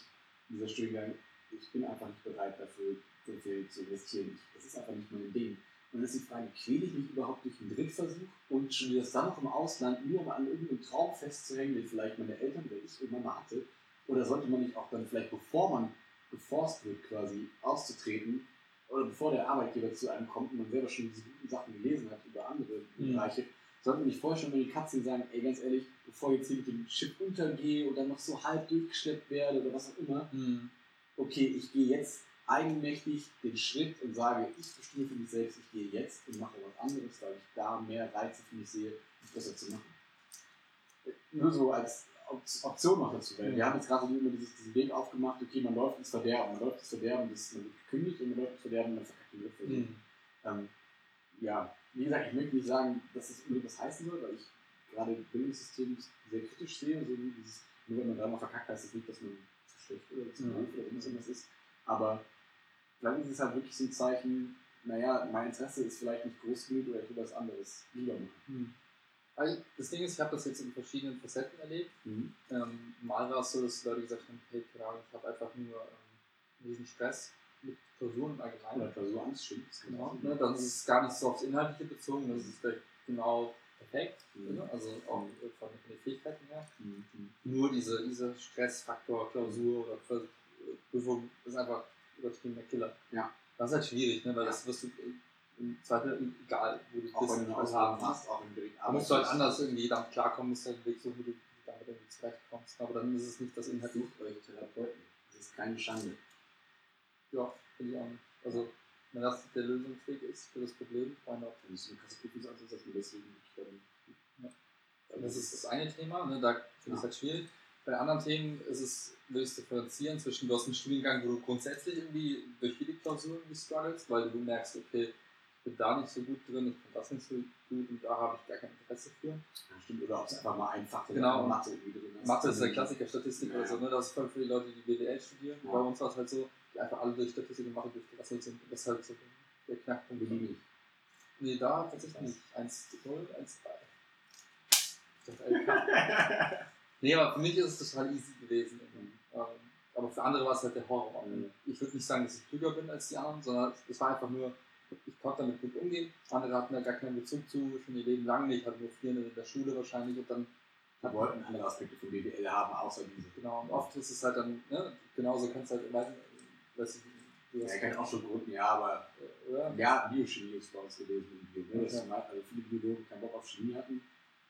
dieser Studiengang, ich bin einfach nicht bereit dafür, so viel zu investieren. Das ist einfach nicht mein Ding. Und dann ist die Frage, quäle ich mich überhaupt durch einen Drittversuch und studiere das dann noch im Ausland, nur um an irgendeinem Traum festzuhängen, den vielleicht meine Eltern oder ich irgendwann mal hatte? Oder sollte man nicht auch dann vielleicht, bevor man geforst wird, quasi auszutreten, oder bevor der Arbeitgeber zu einem kommt und man selber schon diese guten Sachen gelesen hat über andere Mhm. Bereiche, sollte man nicht vorher schon mal die Katzen sagen, ey, ganz ehrlich, bevor ich jetzt hier mit dem Schiff untergehe und dann noch so halb durchgeschleppt werde oder was auch immer, hm, okay, ich gehe jetzt eigenmächtig den Schritt und sage, ich bestimme für mich selbst, ich gehe jetzt und mache was anderes, weil ich da mehr Reize für mich sehe, das besser zu machen. Nur so als Op- Option noch dazu, weil wir haben jetzt gerade immer dieses, diesen Weg aufgemacht, okay, man läuft ins Verderben, man läuft ins Verderben, das, man wird gekündigt und man läuft ins Verderben und man verkackt den Griff. hm. Ähm, ja, wie gesagt, ich möchte nicht sagen, dass das unbedingt was heißen soll, weil ich gerade das Bildungssystem sehr kritisch sehe. So dieses, nur wenn man dreimal verkackt, heißt das nicht, dass man schlecht oder zu Mhm. doof oder irgendwas ist. Aber vielleicht ist es halt wirklich so ein Zeichen, naja, mein Interesse ist vielleicht nicht groß genug oder ich will was anderes lieber machen. Hm. Also, Das Ding ist, ich habe das jetzt in verschiedenen Facetten erlebt. Mhm. Ähm, mal war es so, dass Leute gesagt haben, hey, keine Ahnung, ich habe einfach nur ähm, diesen Stress mit Klausuren im Allgemeinen. Oder Klausurangst, stimmt. das Genau. Ne, dann ist es gar nicht so aufs Inhaltliche bezogen, das ist vielleicht genau perfekt, Mhm. also auch von, den Fähigkeiten her. Mhm. Nur diese, dieser Stressfaktor, Klausur oder Prüfung ist einfach übertriebener Killer. Ja. Das ist halt schwierig, ne? weil Ja. das wirst du im Zweifel, egal wo du Auch wenn du haben machst, auch wenn du direkt musst du halt anders irgendwie damit klarkommen, musst halt Weg suchen, wie du damit irgendwie zurechtkommst. Aber dann ist es nicht das Inhalt. Sucht euch Therapeuten. Das ist keine Schande. Ja, finde ich auch nicht. Also, wenn das der Lösungsweg ist für das Problem, why not? Prüfungsangst ist, dass man deswegen nicht dann. Das ist das eine Thema, ne? da finde ich es halt schwierig. Bei anderen Themen ist es, will ich differenzieren zwischen, du hast einen Studiengang, wo du grundsätzlich irgendwie durch viele Klausuren irgendwie struggles, weil du merkst, okay, bin da nicht so gut drin, ich kann das nicht so gut und da habe ich gar kein Interesse für. Ja, stimmt. Oder ob es einfach mal einfach Genau. Mathe irgendwie drin ist. Mathe ist der Klassiker, Statistik Ja. oder so, ne? das ist voll für die Leute, die BWL studieren. Ja. Bei uns war es halt so, die einfach alle durch Statistik und Mathe durchgerasselt sind. Das ist halt so der Knackpunkt. Wenig. Nee, da tatsächlich nicht. 1 0, 1 3. Das LK. Nee, aber für mich ist es total easy gewesen. Ähm, aber für andere war es halt der Horror. Mhm. Ich würde nicht sagen, dass ich klüger bin als die anderen, sondern es war einfach nur, ich konnte damit gut umgehen. Andere hatten da gar keinen Bezug zu, schon ihr Leben lang nicht, hatten nur vier in der Schule wahrscheinlich und dann Wir wollten andere Aspekte von BWL haben, außer diese. Genau, und oft ist es halt dann, ne, genauso kannst du halt, weiß weiß ich, du Ja, hast, ich kann auch schon Grund, ja, aber oder? ja, Biochemie ist bei uns gewesen im Bio. Ne? Ja. mal- also viele Biologen keinen Bock auf Chemie hatten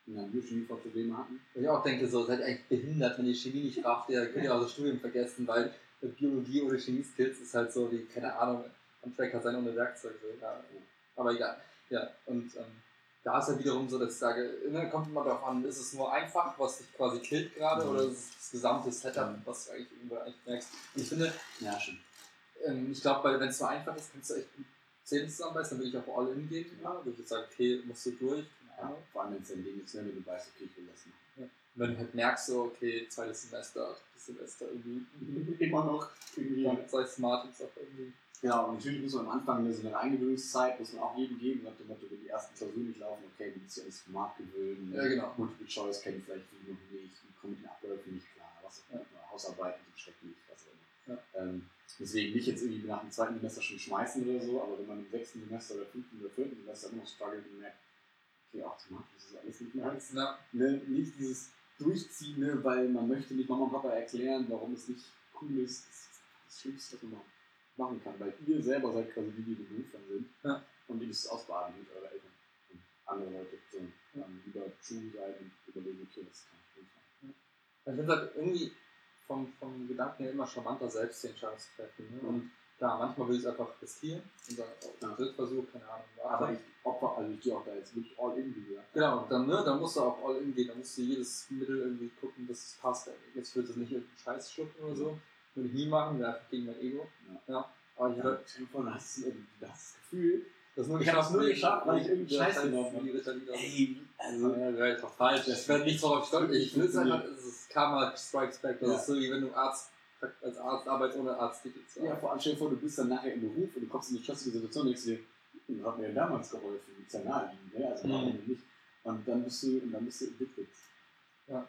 und dann Biochemie voll Probleme hatten. Wo ich auch denke, so, seid ihr eigentlich behindert, wenn ihr Chemie nicht braucht, ihr könnt ja auch das Studium vergessen, weil Biologie oder Chemie-Skills ist halt so wie, keine Ahnung, Handwerker sein ohne Werkzeug. So, ja. Aber egal. Ja, und ähm, da ist ja wiederum so, dass ich sage, ne, kommt immer darauf an, ist es nur einfach, was dich quasi killt gerade, Mhm. oder ist es das gesamte Setup, Mhm. was du eigentlich irgendwo eigentlich merkst. Und ich finde, Ja. Ähm, ich glaube, wenn es so einfach ist, kannst du echt Zähne zusammenbeißen, dann würde ich auch all in gehen. Ja. Würde ich jetzt sagen, okay, musst du durch. Ja, vor allem, wenn es dein Ding ist, ne, wenn du weißt, okay, ich will das machen. Wenn du halt merkst, so, okay, zweites Semester, drittes Semester irgendwie, Immer noch irgendwie. dann sei smart und auch irgendwie. Ja, und natürlich muss man am Anfang ne, so eine Eingewöhnungszeit, muss man auch jedem geben, nach dem Motto, wenn die ersten Klausuren nicht laufen, okay, du bist ja ins Format gewöhnen. Ja, genau. Multiple Choice kennen vielleicht viele noch nicht, die kommen mit den Abläufen nicht klar, was auch immer, Hausarbeiten sind schrecklich, was auch immer. Ähm, deswegen nicht jetzt irgendwie nach dem zweiten Semester schon schmeißen oder so, aber wenn man im sechsten Semester oder fünften oder vierten Semester immer noch struggelt und merkt, okay, auch Format, das ist alles nicht mehr Na, ne, nicht dieses Durchziehen, ne, weil man möchte nicht Mama und Papa erklären, warum es nicht cool ist. Das ist das Schlimmste, was man machen kann, weil ihr selber seid quasi die, die Beruf dann sind. Ja. Und müsst es ausbaden mit euren Eltern und andere Leute. So, dann lieber True sein und überlegen, okay, das kann ich nicht machen. ich finde halt irgendwie vom, vom Gedanken her immer charmanter, selbst die Entscheidung zu treffen. Ne? Und klar, manchmal will ich es einfach riskieren und oh, Ja. Drittversuch, keine Ahnung. Aber ich opfer, also ich gehe auch da jetzt wirklich all in, wie gesagt. Genau, dann, ne, dann musst du auch all in gehen, dann musst du jedes Mittel irgendwie gucken, dass es passt. Jetzt wird es nicht irgendein Scheiß schlucken oder so. Würde ich nie machen, wäre einfach gegen mein Ego. Ja. Aber ich Ja, vor, du hast, du das Gefühl, das nur Ich habe es nur geschafft, weil ich irgendeinen Ja, Scheiß das genommen habe. ey, also, Ja, wäre einfach falsch. Ich werde nicht darauf stolz. Ich will es einfach, es ist Karma Strikes Back. Das Ja. ist so, wie wenn du Arzt, als Arzt arbeitest ohne Arzttitel zu Ja, vor allem stell dir vor, du bist dann nachher im Beruf und du kommst in eine stressige Situation und denkst dir, hm, hat mir ja damals geholfen, ist ja naheliegend, ne? Also warum Mhm. nicht? Und dann bist du, und dann bist du addicted. Ja,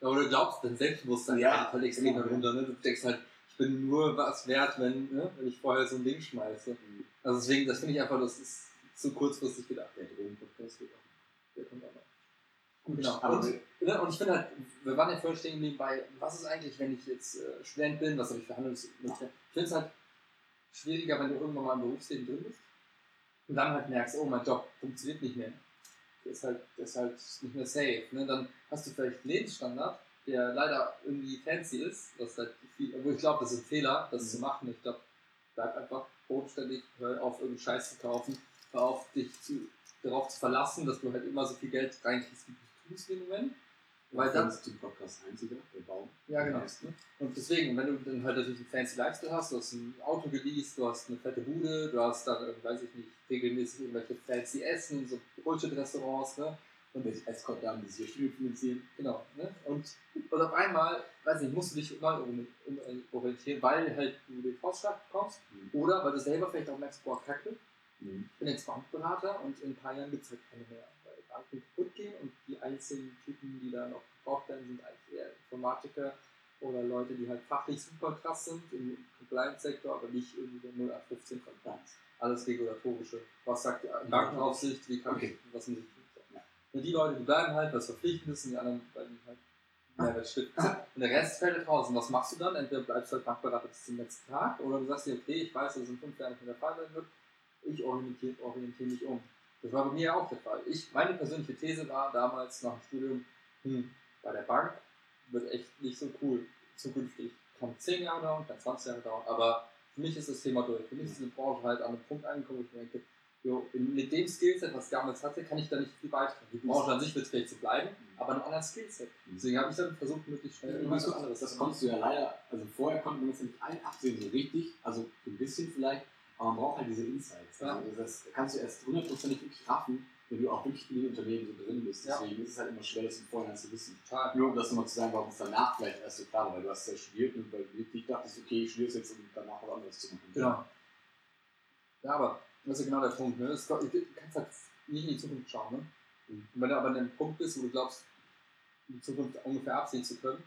Oder du glaubst, dein Selbstbewusstsein Ja, ja, halt extrem genau. darunter. Ne? Du denkst halt, bin nur was wert, wenn, ne? wenn ich vorher so ein Ding schmeiße. Also deswegen, das finde ich einfach, das ist zu kurzfristig gedacht. Der Drogenpodcast wird auch. Der kommt auch noch. Gut, Genau. Und, ne, und ich finde halt, wir waren ja vorhin stehen geblieben bei, was ist eigentlich, wenn ich jetzt äh, Student bin, was habe ich für Handelsmöglichkeiten? Ich finde es halt schwieriger, wenn du irgendwann mal im Berufsleben drin bist und dann halt merkst, oh, mein Job funktioniert nicht mehr. Der ist halt, der ist halt nicht mehr safe. Ne? Dann hast du vielleicht einen Lebensstandard, der leider irgendwie fancy ist, was halt viel, obwohl ich glaube, das ist ein Fehler, das Mhm. zu machen. Ich glaube, bleib einfach bodenständig, hör auf, irgendeinen Scheiß zu kaufen, hör auf, dich zu, darauf zu verlassen, dass du halt immer so viel Geld reinkriegst, wie du tust im Moment. Weil dann, ist zum Podcast einziger, der Baum. ja, genau. Erste. Und deswegen, wenn du dann halt natürlich einen fancy Lifestyle hast, du hast ein Auto geleast, du hast eine fette Bude, du hast dann, irgendwie, weiß ich nicht, regelmäßig irgendwelche fancy Essen, so Bullshit-Restaurants, ne? Und das Escort-Damen, die sich ihr Studium finanzieren. Genau, ne? Und, und auf einmal, weiß nicht, musst du dich neu orientieren, weil halt du den Faustschlag bekommst Mhm. oder weil du selber vielleicht auch merkst, boah, kacke, Mhm. ich bin jetzt Bankberater und in ein paar Jahren gibt es halt keine mehr, weil Banken kaputt gehen und die einzigen Typen, die da noch gebraucht werden, sind eigentlich eher Informatiker oder Leute, die halt fachlich super krass sind im Compliance-Sektor, aber nicht irgendwie der 0815 Compliance. Alles regulatorische. Was sagt die Bankenaufsicht, wie kann Okay. ich, was muss ich? Ja. Die Leute, die bleiben halt, was verpflichtend ist, und die anderen bleiben halt Mehrwert stiften. Ah. Und der Rest fällt halt raus. Und was machst du dann? Entweder bleibst du halt Bankberater bis zum letzten Tag oder du sagst dir, okay, ich weiß, dass es in fünf Jahren nicht mehr der Fall sein wird. Ich orientiere, orientiere mich um. Das war bei mir ja auch der Fall. Ich, meine persönliche These war damals nach dem Studium, hm, bei der Bank wird echt nicht so cool zukünftig. Kann 10 Jahre dauern, kann 20 Jahre dauern, aber für mich ist das Thema durch. Für mich ist diese Branche halt an einem Punkt angekommen, wo ich mir denke, jo, mit dem Skillset, was ich damals hatte, kann ich da nicht viel beitragen. Die Branche an sich wird vielleicht so bleiben, aber in einem anderen Skillset. Deswegen habe ich dann versucht, möglichst schnell irgendwas das, anderes das konntest du ja leider, also vorher konnte man das ja nicht allen absehen, so richtig, also ein bisschen vielleicht, aber man braucht halt diese Insights. Ja. Also das kannst du erst hundertprozentig wirklich raffen, wenn du auch wirklich in den Unternehmen so drin bist. Ja. Deswegen ist es halt immer schwer, das im Vorhinein zu wissen. Total. Nur um das nochmal zu sagen, warum es danach vielleicht erst so klar war, weil du hast ja studiert und weil du wirklich dachtest, okay, ich studiere es jetzt, um danach was anderes zu machen. Genau. Ja, aber das ist ja genau der Punkt. Ne? Es- Du kannst halt nicht in die Zukunft schauen. Ne? Mhm. Und wenn du aber an einem Punkt bist, wo du glaubst, die Zukunft ungefähr absehen zu können,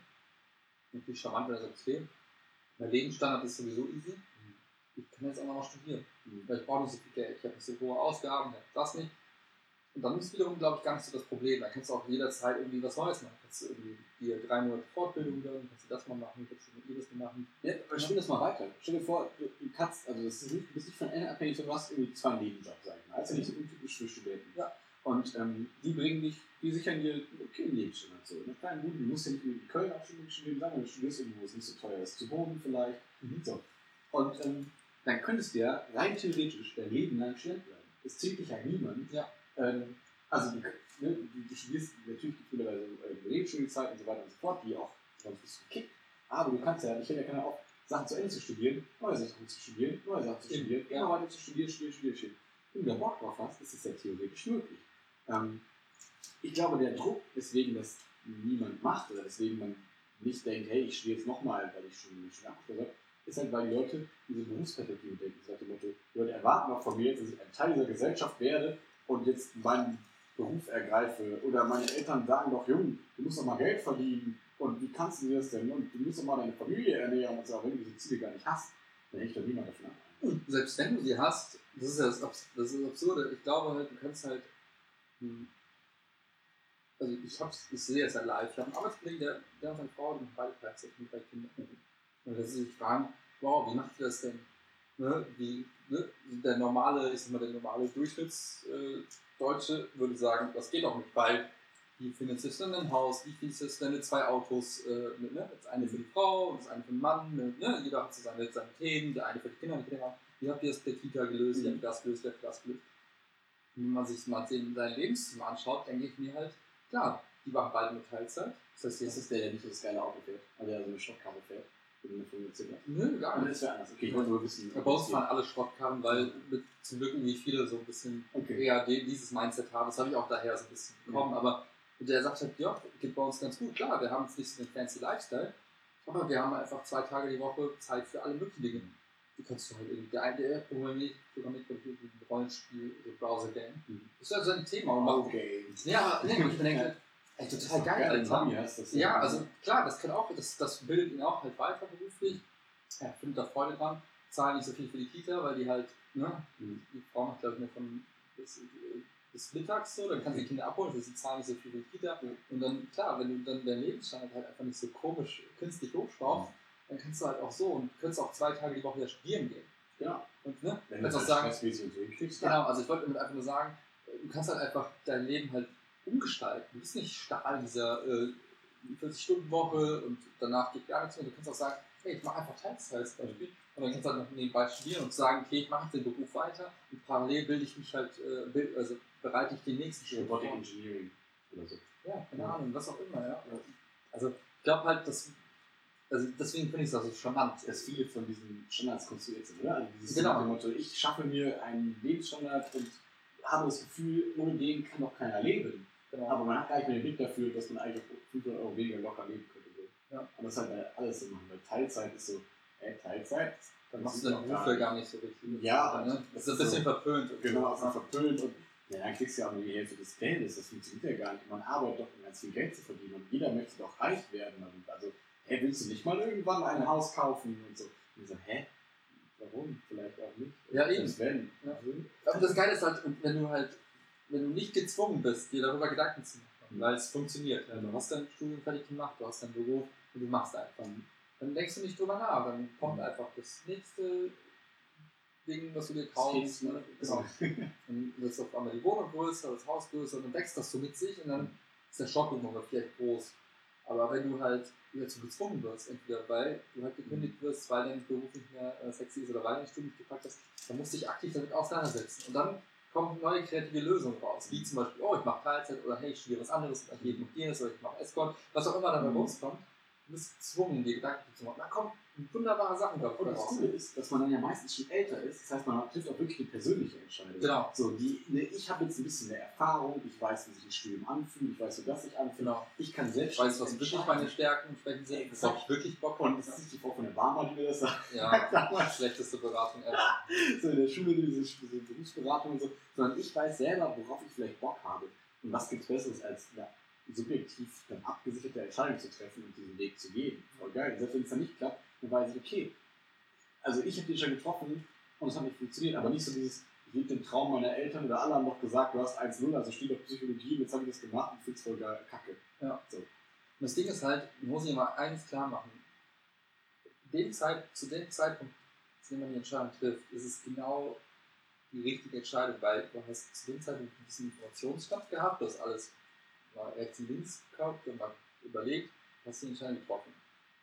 natürlich charmant, wenn du sagst, okay, mein Lebensstandard ist sowieso easy, ich kann jetzt auch noch studieren. Mhm. Weil ich brauche nicht so viel Geld, ich habe nicht so hohe Ausgaben, ich habe das nicht. Und dann ist wiederum, glaube ich, gar nicht so das Problem. Da kannst du auch jederzeit irgendwie was Neues machen. Kannst du irgendwie dir drei Monate Fortbildung gönnen, kannst du das mal machen, kannst du jedes mal machen. Ja, aber spiel das mal weiter. Stell dir vor, du, kannst, also das ist nicht, du bist nicht von einer abhängig, sondern du hast irgendwie zwei Nebenjobs, sag ich mal. Ja nicht so untypisch für Studenten. Ja. Und ähm, die bringen dich, die sichern dir okayen Lebensstandard so. Ne? Kleinen Guten, du musst ja nicht in Köln auch schon studieren, sagen du studierst irgendwo, wo es nicht so teuer ist, zu Boden vielleicht. So. Und ähm, dann könntest du ja rein theoretisch dein Leben lang Student bleiben. Das zwingt dich ja niemand. Ja. Ähm, also du, ne, du studierst natürlich gibt es äh, Regelstudienzeit und so weiter und so fort, die auch sonst bist du gekickt. Aber du kannst ja, ich hätte ja keine auch Sachen zu Ende zu studieren, neue Sachen zu studieren, neue Sachen zu studieren, ja. immer weiter zu studieren, studieren, studieren, studieren. Wenn du da Bock drauf hast, ist es ja theoretisch möglich. Ähm, ich glaube, der Druck, weswegen das niemand macht oder weswegen man nicht denkt, hey, ich studiere jetzt nochmal, weil ich schon, schon abgeschlossen habe, ist halt, weil die Leute diese Berufsperspektive denken. Das nach dem Motto, die Leute erwarten auch von mir dass ich ein Teil dieser Gesellschaft werde und jetzt meinen Beruf ergreife. Oder meine Eltern sagen doch, Junge, du musst doch mal Geld verdienen. Und wie kannst du das denn? Und du musst doch mal deine Familie ernähren und so. Wenn du diese Ziele gar nicht hast, dann hängt doch niemand davon. Und selbst wenn du sie hast, das ist ja das, Abs- das, ist Absurde. Ich glaube halt, du kannst halt. hm, Also ich hab's, ich sehe es ja live. Ich habe einen Arbeitskollegen, der, der und seine Frau, haben beide Teilzeit mit drei Kindern. Und dass sie sich fragen, wow, wie macht ihr das denn? Ne? Wie, ne? Der normale, ich sag mal, der normale Durchschnittsdeutsche würde sagen, das geht doch nicht, weil wie finanzierst du denn ein Haus, wie finanzierst du deine zwei Autos, äh, ne? das eine für die Frau und das eine für den Mann, ne? Jeder hat so seine, seine Themen, der eine für die Kinder, die Kinder haben, wie habt ihr das per Kita gelöst, wie habt ihr das gelöst, wie habt ihr das gelöst. Und wenn man sich mal den, sein Lebensstil anschaut, denke ich mir halt, klar, die machen beide mit Teilzeit, das heißt, jetzt ist der, der nicht so das geile Auto fährt. Also der so eine Schrottkarre fährt. Nö, gar nicht. das wäre anders. Okay, ich wollte nur wissen. Ja, bei uns fahren alle Schrottkarren, weil mit, zum Glück irgendwie viele so ein bisschen Okay. eher dieses Mindset haben. Das habe ich auch daher so ein bisschen bekommen. Aber der sagt halt, ja, geht bei uns ganz gut. Klar, wir haben jetzt nicht so den fancy Lifestyle, aber wir haben einfach zwei Tage die Woche Zeit für alle möglichen Dinge. Die kannst du halt irgendwie, der eine, der programmiert, programmiert Computer, ein Rollenspiel, so Browser-Game. Mhm. Das ist halt sein Thema. Und macht, Okay. Ja, aber nee, ich denke, ey, total geil, Alter. Mami hast das Ja, also klar, das kann auch, das, das bildet ihn auch halt weiter beruflich. Er findet da Freude dran. Zahlen nicht so viel für die Kita, weil die halt, ne, Mhm. die Frau macht glaube ich nur von bis, bis mittags so, dann kannst du die Kinder abholen, also sie zahlen nicht so viel für die Kita. Mhm. Und dann, klar, wenn du dann dein Lebensstandard halt einfach nicht so komisch künstlich hochschraubst, dann kannst du halt auch so und könntest auch zwei Tage die Woche ja studieren gehen. Ja. Und ne, Wenn du kannst auch das sagen, so Genau, also ich wollte damit einfach nur sagen, du kannst halt einfach dein Leben halt umgestalten. Du bist nicht in dieser äh, 40-Stunden-Woche und danach geht gar nichts mehr. Du kannst auch sagen, hey, ich mache einfach Teilzeit als Beispiel. Und dann kannst du halt noch nebenbei studieren und sagen, okay, ich mache jetzt den Beruf weiter und parallel bilde ich mich halt, äh, also bereite ich den nächsten Schritt vor. Robotic Engineering oder so. Ja, keine Ahnung, was auch immer, ja. Also ich glaube halt, dass, also deswegen finde ich es also charmant. Dass viele von diesen Standards konstruiert sind, oder? Also dieses Genau. Motto, ich schaffe mir einen Lebensstandard und habe das Gefühl, ohne den kann doch keiner leben. Genau. Aber man hat gar nicht mehr den Blick dafür, dass man eigentlich auf 500 Euro weniger locker leben könnte. So. Ja. Und das ist halt alles so machen. Weil Teilzeit ist so, äh, Teilzeit. dann machst du deinen Beruf gar nicht so richtig. Ja, ne? Das ist ein bisschen verpönt. Genau, ist verpönt und Ja, dann kriegst du ja auch nur die Hälfte des Geldes. Das funktioniert ja gar nicht. Man arbeitet doch, um ganz viel Geld zu verdienen. Und jeder möchte doch reich werden. Und also, hä, willst du nicht mal irgendwann ein Haus kaufen und so? Und ich so, hä? Warum? Vielleicht auch nicht. Ja, eben. Wenn. Ja. Aber das Geile ist halt, wenn du halt, wenn du nicht gezwungen bist, dir darüber Gedanken zu machen, weil es funktioniert. Ja, du hast dein Studium fertig gemacht, du hast deinen Beruf und du machst einfach. Dann denkst du nicht drüber nach, dann kommt einfach das nächste Ding, was du dir kaufst. Skizzen. Ne? Genau. Dann wird auf einmal die Wohnung größer, das Haus größer und dann wächst das so mit sich und dann ist der Schock irgendwann vielleicht groß. Aber wenn du halt dazu gezwungen wirst, entweder weil du halt gekündigt wirst, weil dein Beruf nicht mehr äh, sexy ist oder weil dein Studium nicht gepackt hast, dann musst du dich aktiv damit auseinandersetzen. Und dann kommen neue kreative Lösungen raus, wie zum Beispiel, oh, ich mache Teilzeit oder hey, ich studiere was anderes, oder hier noch jenes oder ich mache Escort, was auch immer dabei Mhm. rauskommt. Du bist gezwungen, dir Gedanken zu machen. Da kommen wunderbare Sachen dabei Und das. Coole ist, dass man dann ja meistens schon älter ist. Das heißt, man trifft auch wirklich eine persönliche Entscheidung. Genau. So, die, ne, ich habe jetzt ein bisschen mehr Erfahrung, ich weiß, wie sich ein Studium anfühlt, ich weiß, wie das sich anfühlt. Genau. Ich kann Ich selbst weiß, was wirklich meine Stärken und Schwächen sind, Exakt. worauf ich wirklich Bock Und habe. es ist nicht die Frau von der Barmer, die mir das sagt. Ja, Damals schlechteste Beratung ever. so in der Schule, diese, diese Berufsberatung und so, sondern ich weiß selber, worauf ich vielleicht Bock habe. Und was gibt es Besseres als ja, subjektiv dann abgesicherte Entscheidung zu treffen und diesen Weg zu gehen. Voll geil. Selbst wenn es dann nicht klappt, dann weiß ich, okay, also ich habe den schon getroffen und es hat nicht funktioniert, aber nicht so dieses, ich lebe den Traum meiner Eltern oder alle haben noch gesagt, du hast 1-0, also steht auf Psychologie und jetzt habe ich das gemacht und finde es voll geil, kacke. Ja. So. Und das Ding ist halt, man muss sich mal eines klar machen. Den Zeit, zu dem Zeitpunkt, zu dem man die Entscheidung trifft, ist es genau die richtige Entscheidung, weil du hast zu dem Zeitpunkt ein bisschen Informationsstand gehabt, du hast alles mal rechts und links geguckt und mal überlegt, hast die Entscheidung getroffen.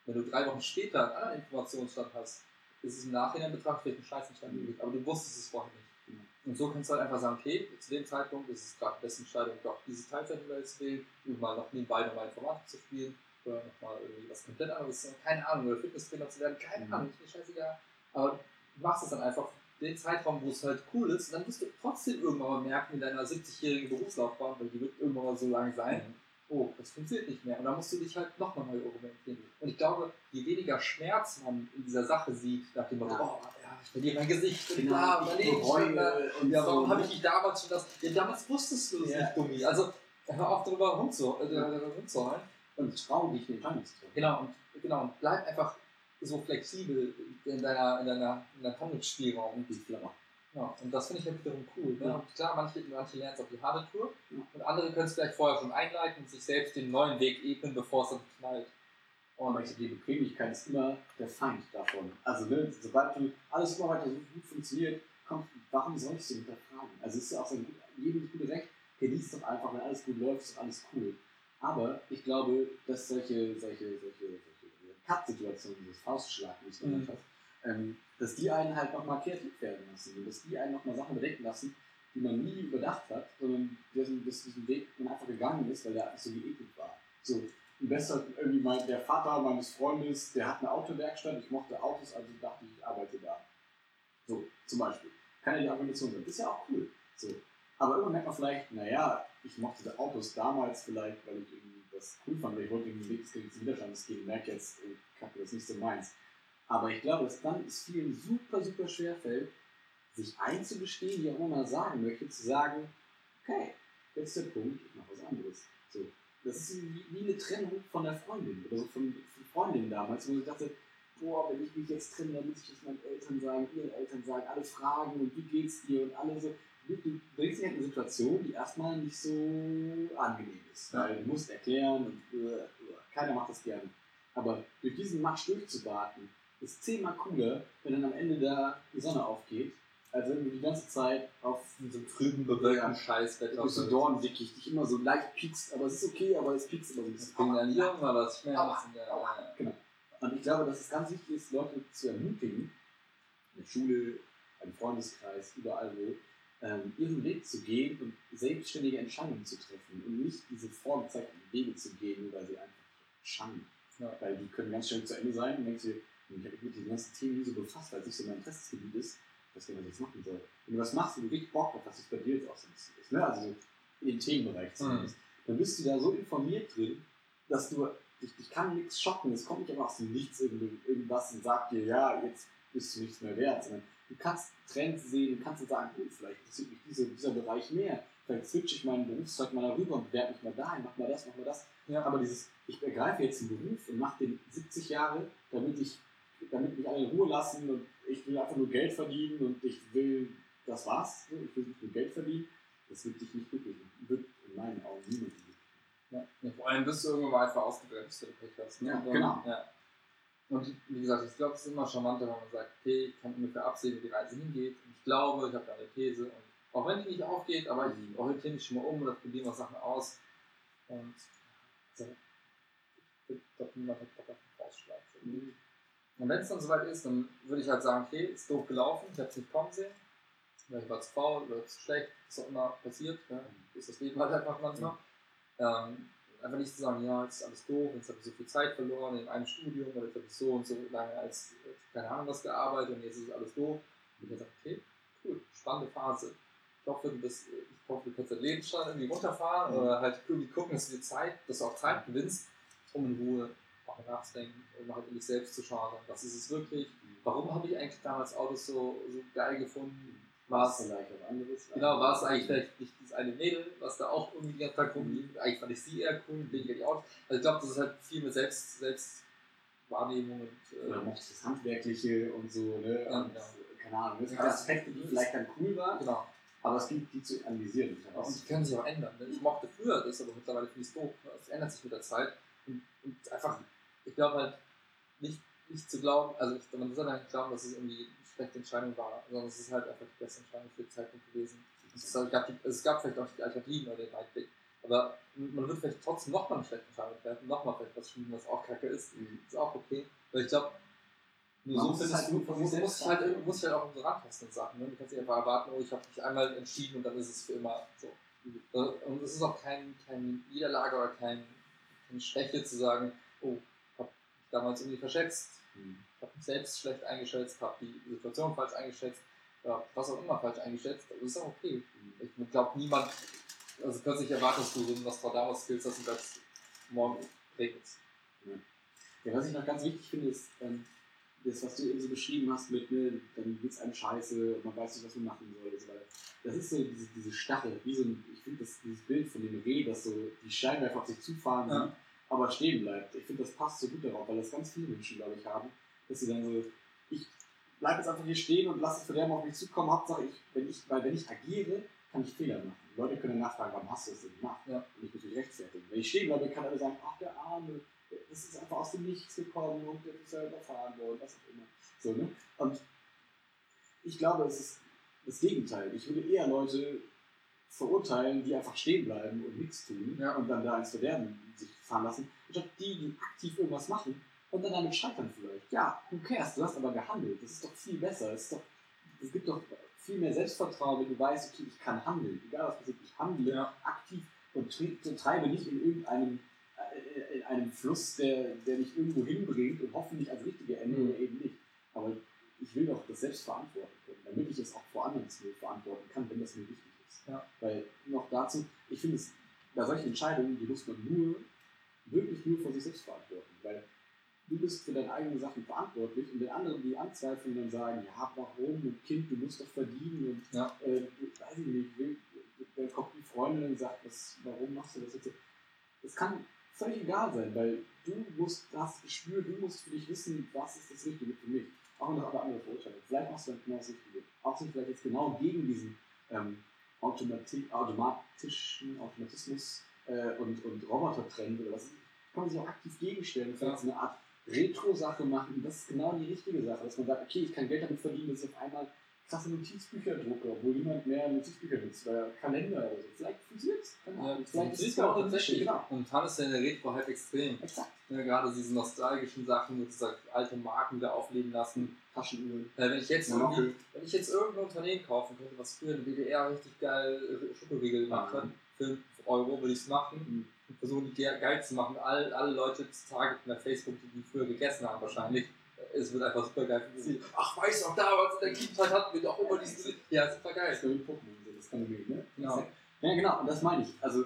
Wenn du drei Wochen später einen anderen Informationsstand hast, ist es im Nachhinein betrachtet vielleicht ein Scheißentscheidung gewesen, aber du wusstest es vorher nicht. Und so kannst du halt einfach sagen, okay, zu dem Zeitpunkt ist es gerade die beste Entscheidung, doch diese Teilzeitmodell zu wählen, um mal noch nebenbei nochmal Informatik zu spielen oder nochmal irgendwie was komplett anderes, keine Ahnung, oder Fitnesstrainer zu werden, keine Mhm. Ahnung, ist mir scheißegal. Aber du machst es dann einfach den Zeitraum, wo es halt cool ist, und dann wirst du trotzdem irgendwann mal merken in deiner 70-jährigen Berufslaufbahn, weil die wird irgendwann mal so lang sein, oh, das funktioniert nicht mehr. Und dann musst du dich halt nochmal neu orientieren. Und ich glaube, je weniger Schmerz man in dieser Sache sieht, nach dem Motto, Ja. oh, ja, ich verliere mein Gesicht und Genau, und daneben bereue schon, äh, und ja, so, warum habe ne? ich nicht damals schon das? Ja, damals wusstest du es Ja. nicht, Dummi. Also, hör auf darüber rumzu, äh. Und trau dich, zu treffen. Genau, und, genau, und bleib einfach so flexibel in deiner, in deiner, in deinem Handlungsspielraum. Und die Flammer. Ja, und das finde ich halt wiederum cool. Ne? Ja. Und klar, manche, manche lernen es auf die harte Tour Ja. und andere können es vielleicht vorher schon einleiten und sich selbst den neuen Weg ebnen, bevor es dann knallt. Aber ich die Bequemlichkeit ist immer der Feind davon. Also, ne, sobald du alles immer weiter so gut funktioniert, kommt, warum sollst du hinterfragen? Also, es ist ja auch so ein, jedem gute Recht, genießt doch einfach, wenn alles gut läuft, ist alles cool. Aber ich glaube, dass solche, solche, solche, solche Cut-Situationen, dieses Faustschlag, wie ich es genannt Mhm. habe, ähm, dass die einen halt nochmal kreativ werden lassen und dass die einen nochmal Sachen bedenken lassen, die man nie überdacht hat, sondern diesen, dass diesen Weg man einfach gegangen ist, weil der einfach so geebnet war. So, ein besser irgendwie mein, der Vater meines Freundes, der hat eine Autowerkstatt, ich mochte Autos, also dachte ich, ich arbeite da. So, zum Beispiel. Kann ja die Argumentation sein. Ist ja auch cool. So. Aber irgendwann merkt man vielleicht, naja, ich mochte Autos damals vielleicht, weil ich irgendwie das cool fand, weil ich wollte den Weg des geringsten Widerstandes gehen, merke jetzt, ey, kacke, das nicht so meins. Aber ich glaube, dass dann es vielen super, super schwer fällt, sich einzugestehen, wie auch immer man sagen möchte, zu sagen, okay, jetzt ist der Punkt, ich mache was anderes. So. Das ist wie, wie eine Trennung von der Freundin oder so von, von Freundinnen damals, wo ich dachte, boah, wenn ich mich jetzt trenne, dann muss ich das meinen Eltern sagen, ihren Eltern sagen, alle fragen und wie geht's dir und alle so. Du, bringst dich in eine Situation, die erstmal nicht so angenehm ist. Weil du musst erklären und äh, äh, keiner macht das gerne. Aber durch diesen Matsch durchzuwarten, ist zehnmal cooler, wenn dann am Ende da die Sonne aufgeht, als wenn du die ganze Zeit auf In so einem trüben, bewölkten Scheißwetter. durch so Dornwickicht dich immer so leicht piekst, aber es ist okay, aber es piekst immer so ein Das bisschen. bringt dann hier mal was Schmerz. In. Genau. Und ich glaube, dass es ganz wichtig ist, Leute zu ermutigen, in der Schule, im Freundeskreis, überall wo, ähm, ihren Weg zu gehen und selbstständige Entscheidungen zu treffen und nicht diese vorgezeigten Wege zu gehen, nur weil sie einfach schannen. Ja. Weil die können ganz schnell zu Ende sein und denkst dir, ich habe mich mit diesen ganzen Themen nie so befasst, weil es nicht so mein Interessensgebiet ist, was ich jetzt machen soll. Wenn du was machst, wo du richtig Bock hast, was es bei dir jetzt auch so ein bisschen ist, ne? also so in den Themenbereich zumindest, dann bist du da so informiert drin, dass du, dich, dich kann nichts schocken, es kommt nicht einfach aus dem Nichts irgendwas und sagt dir, ja, jetzt bist du nichts mehr wert, sondern du kannst Trends sehen, du kannst dann sagen, oh, vielleicht interessiert mich diese, dieser Bereich mehr, vielleicht switche ich meinen Berufszeug mal darüber und bewerbe mich mal dahin, mach mal das, mach mal das. Ja. Aber dieses, ich ergreife jetzt den Beruf und mache den 70 Jahre, damit ich, damit mich alle in Ruhe lassen und ich will einfach nur Geld verdienen und ich will, das war's, ich will nicht nur Geld verdienen, das wird dich nicht glücklich machen. Wird in meinen Augen niemand glücklich. Ja. Ja, vor allem bist du irgendwann mal einfach ausgebremst, wenn du Pech hast. ne? Ja, Und, genau. Ja. Und wie gesagt, ich glaube, es ist immer charmanter, wenn man sagt, okay, ich kann ungefähr absehen, wo die Reise hingeht. Und ich glaube, ich habe da eine These. Und auch wenn die nicht aufgeht, aber ich orientiere mich schon mal um oder probiere mal Sachen aus. Und so, ich glaube, niemand hat Bock auf den Faustschlag. Und wenn es dann soweit ist, dann würde ich halt sagen, okay, ist doof gelaufen, ich habe es nicht kommen sehen. Vielleicht war es faul oder zu schlecht, was auch immer passiert. Ja. So ist das Leben halt einfach manchmal. Ähm, einfach nicht zu sagen, ja, jetzt ist alles doof, jetzt habe ich so viel Zeit verloren in einem Studium oder jetzt habe ich so und so lange als, keine Ahnung was gearbeitet und jetzt ist alles doof. Und ich gesagt, okay, cool, spannende Phase. Ich hoffe, du bist, ich hoffe, du kannst deinen Lebensstand irgendwie runterfahren Mhm. oder halt irgendwie gucken, dass du dir Zeit, dass du auch Zeit gewinnst, um in Ruhe auch nachzudenken, um halt in dich selbst zu schauen. Was ist es wirklich? Warum habe ich eigentlich damals Autos so, so geil gefunden? War es vielleicht was anderes? Genau, war es eigentlich vielleicht nicht dieses eine Mädel, was da auch irgendwie den ganzen Tag rumlief. Eigentlich fand ich sie eher cool, weniger die Autos. Also ich glaube, das ist halt viel mit Selbst, Selbstwahrnehmung und Oder äh, mochte das Handwerkliche und so, ne? Ja, und, ja. Keine Ahnung. Das sind. Aspekte, die vielleicht dann cool waren, genau. aber es gibt die zu analysieren. Und die können sich auch ändern. ne? Ich mochte früher das, aber mittlerweile finde ich es doof. ne? Es ändert sich mit der Zeit. Und, und einfach, ich glaube halt, nicht, nicht zu glauben, also ich, man soll nicht glauben, dass es irgendwie eine schlechte Entscheidung war, sondern es ist halt einfach die beste Entscheidung für den Zeitpunkt gewesen. Es gab, die, es gab vielleicht auch nicht die Alternativen oder den Weitblick. Aber man wird vielleicht trotzdem nochmal eine schlechte Entscheidung treffen, nochmal vielleicht was schieben, was auch kacke ist. Mhm. Ist auch okay. Weil ich glaube, nur Man so findest halt du, von muss, muss, ich halt, muss ich halt auch so rantasten und Sachen. Ne? Du kannst nicht einfach erwarten, oh, ich habe mich einmal entschieden und dann ist es für immer so. Äh, Und es ist auch kein, keine Niederlage oder kein, keine Schwäche zu sagen, oh, damals irgendwie verschätzt, Mhm. ich habe mich selbst schlecht eingeschätzt, habe die Situation falsch eingeschätzt, ja, was auch immer falsch eingeschätzt, das ist auch okay. Ich glaube, niemand, also plötzlich erwartest du so ein Nostradamus-Skills, dass du das morgen regelst. Ja, was ich noch ganz wichtig finde, ist ähm, das, was du eben so beschrieben hast mit, ne, dann geht's einem scheiße und man weiß nicht, was man machen soll so. Das ist so diese, diese Stachel, wie so ein, ich finde das dieses Bild von dem Reh, das so die Scheinwerfer auf sich zufahren Ja. Aber stehen bleibt. Ich finde, das passt so gut darauf, weil das ganz viele Menschen, glaube ich, haben, dass sie dann so, ich bleibe jetzt einfach hier stehen und lasse das Verderben auf mich zukommen, Hauptsache ich, wenn ich, weil wenn ich agiere, kann ich Fehler machen. Die Leute können nachfragen, warum hast du das denn gemacht? Ja. Und ich muss mich rechtfertigen. Wenn ich stehen bleibe, kann alle sagen, ach der Arme, das ist einfach aus dem Nichts gekommen und der ist ja überfahren worden, was auch immer. So, ne? Und ich glaube, es ist das Gegenteil. Ich würde eher Leute verurteilen, die einfach stehen bleiben und nichts tun Ja. und dann da ins Verderben sich fahren lassen, anstatt die, die aktiv irgendwas machen und dann damit scheitern vielleicht. Ja, who cares? Du hast aber gehandelt. Das ist doch viel besser. Es, ist doch, es gibt doch viel mehr Selbstvertrauen, wenn du weißt, okay, ich kann handeln. Egal was passiert, ich handle Ja. aktiv und tre- treibe nicht in irgendeinem äh, in einem Fluss, der, der mich irgendwo hinbringt und hoffentlich als richtige Ende Mhm. oder eben nicht. Aber ich will doch das selbst verantworten können, damit ich es auch vor anderen verantworten kann, wenn das mir wichtig ist. Ja. Weil noch dazu, ich finde es, bei solchen Entscheidungen, die muss man nur, wirklich nur vor sich selbst verantworten. Weil du bist für deine eigenen Sachen verantwortlich und wenn andere die anzweifeln und dann sagen, ja, warum und Kind, du musst doch verdienen und Ja. äh, weiß ich nicht, dann kommt die Freundin und sagt, was, warum machst du das jetzt? Das kann völlig egal sein, weil du musst das Gespür, du musst für dich wissen, was ist das Richtige für mich. Auch wenn das aber andere verurteilen. Vielleicht machst du dann genau das Richtige. Auch nicht vielleicht jetzt genau gegen diesen ähm, Automati automatischen Automatismus äh, und, und Roboter-Trend oder was. Kann man sich auch aktiv gegenstellen und vielleicht so eine Art Retro-Sache machen. Das ist genau die richtige Sache, dass man sagt, okay, ich kann Geld damit verdienen, dass ich auf einmal krasse Notizbücher drucke, obwohl niemand mehr Notizbücher nutzt oder Kalender oder so. Vielleicht funktioniert es. Ja, vielleicht ist es ja auch tatsächlich. genau. Momentan ist ja in der Retro halt extrem. Exakt. Ja, gerade diese nostalgischen Sachen, sozusagen alte Marken wieder aufleben lassen. Taschenuhren. Äh, wenn ich jetzt Monokel. irgendwie, wenn ich jetzt irgendein Unternehmen kaufen könnte, was früher in der DDR richtig geil Schokoriegel gemacht hat, für 5 Euro würde ich es machen Mhm. und versuchen, die ge- geil zu machen. All, alle Leute zu targeten bei Facebook, die die früher gegessen haben, wahrscheinlich. Es wird einfach super geil für. Ach, weißt du, auch damals in der Kindheit hatten wir doch immer diesen. Ja, super Das geil. ist wie Pokémon, das Phänomen, ne? Genau. Ja, genau, und das meine ich. Also,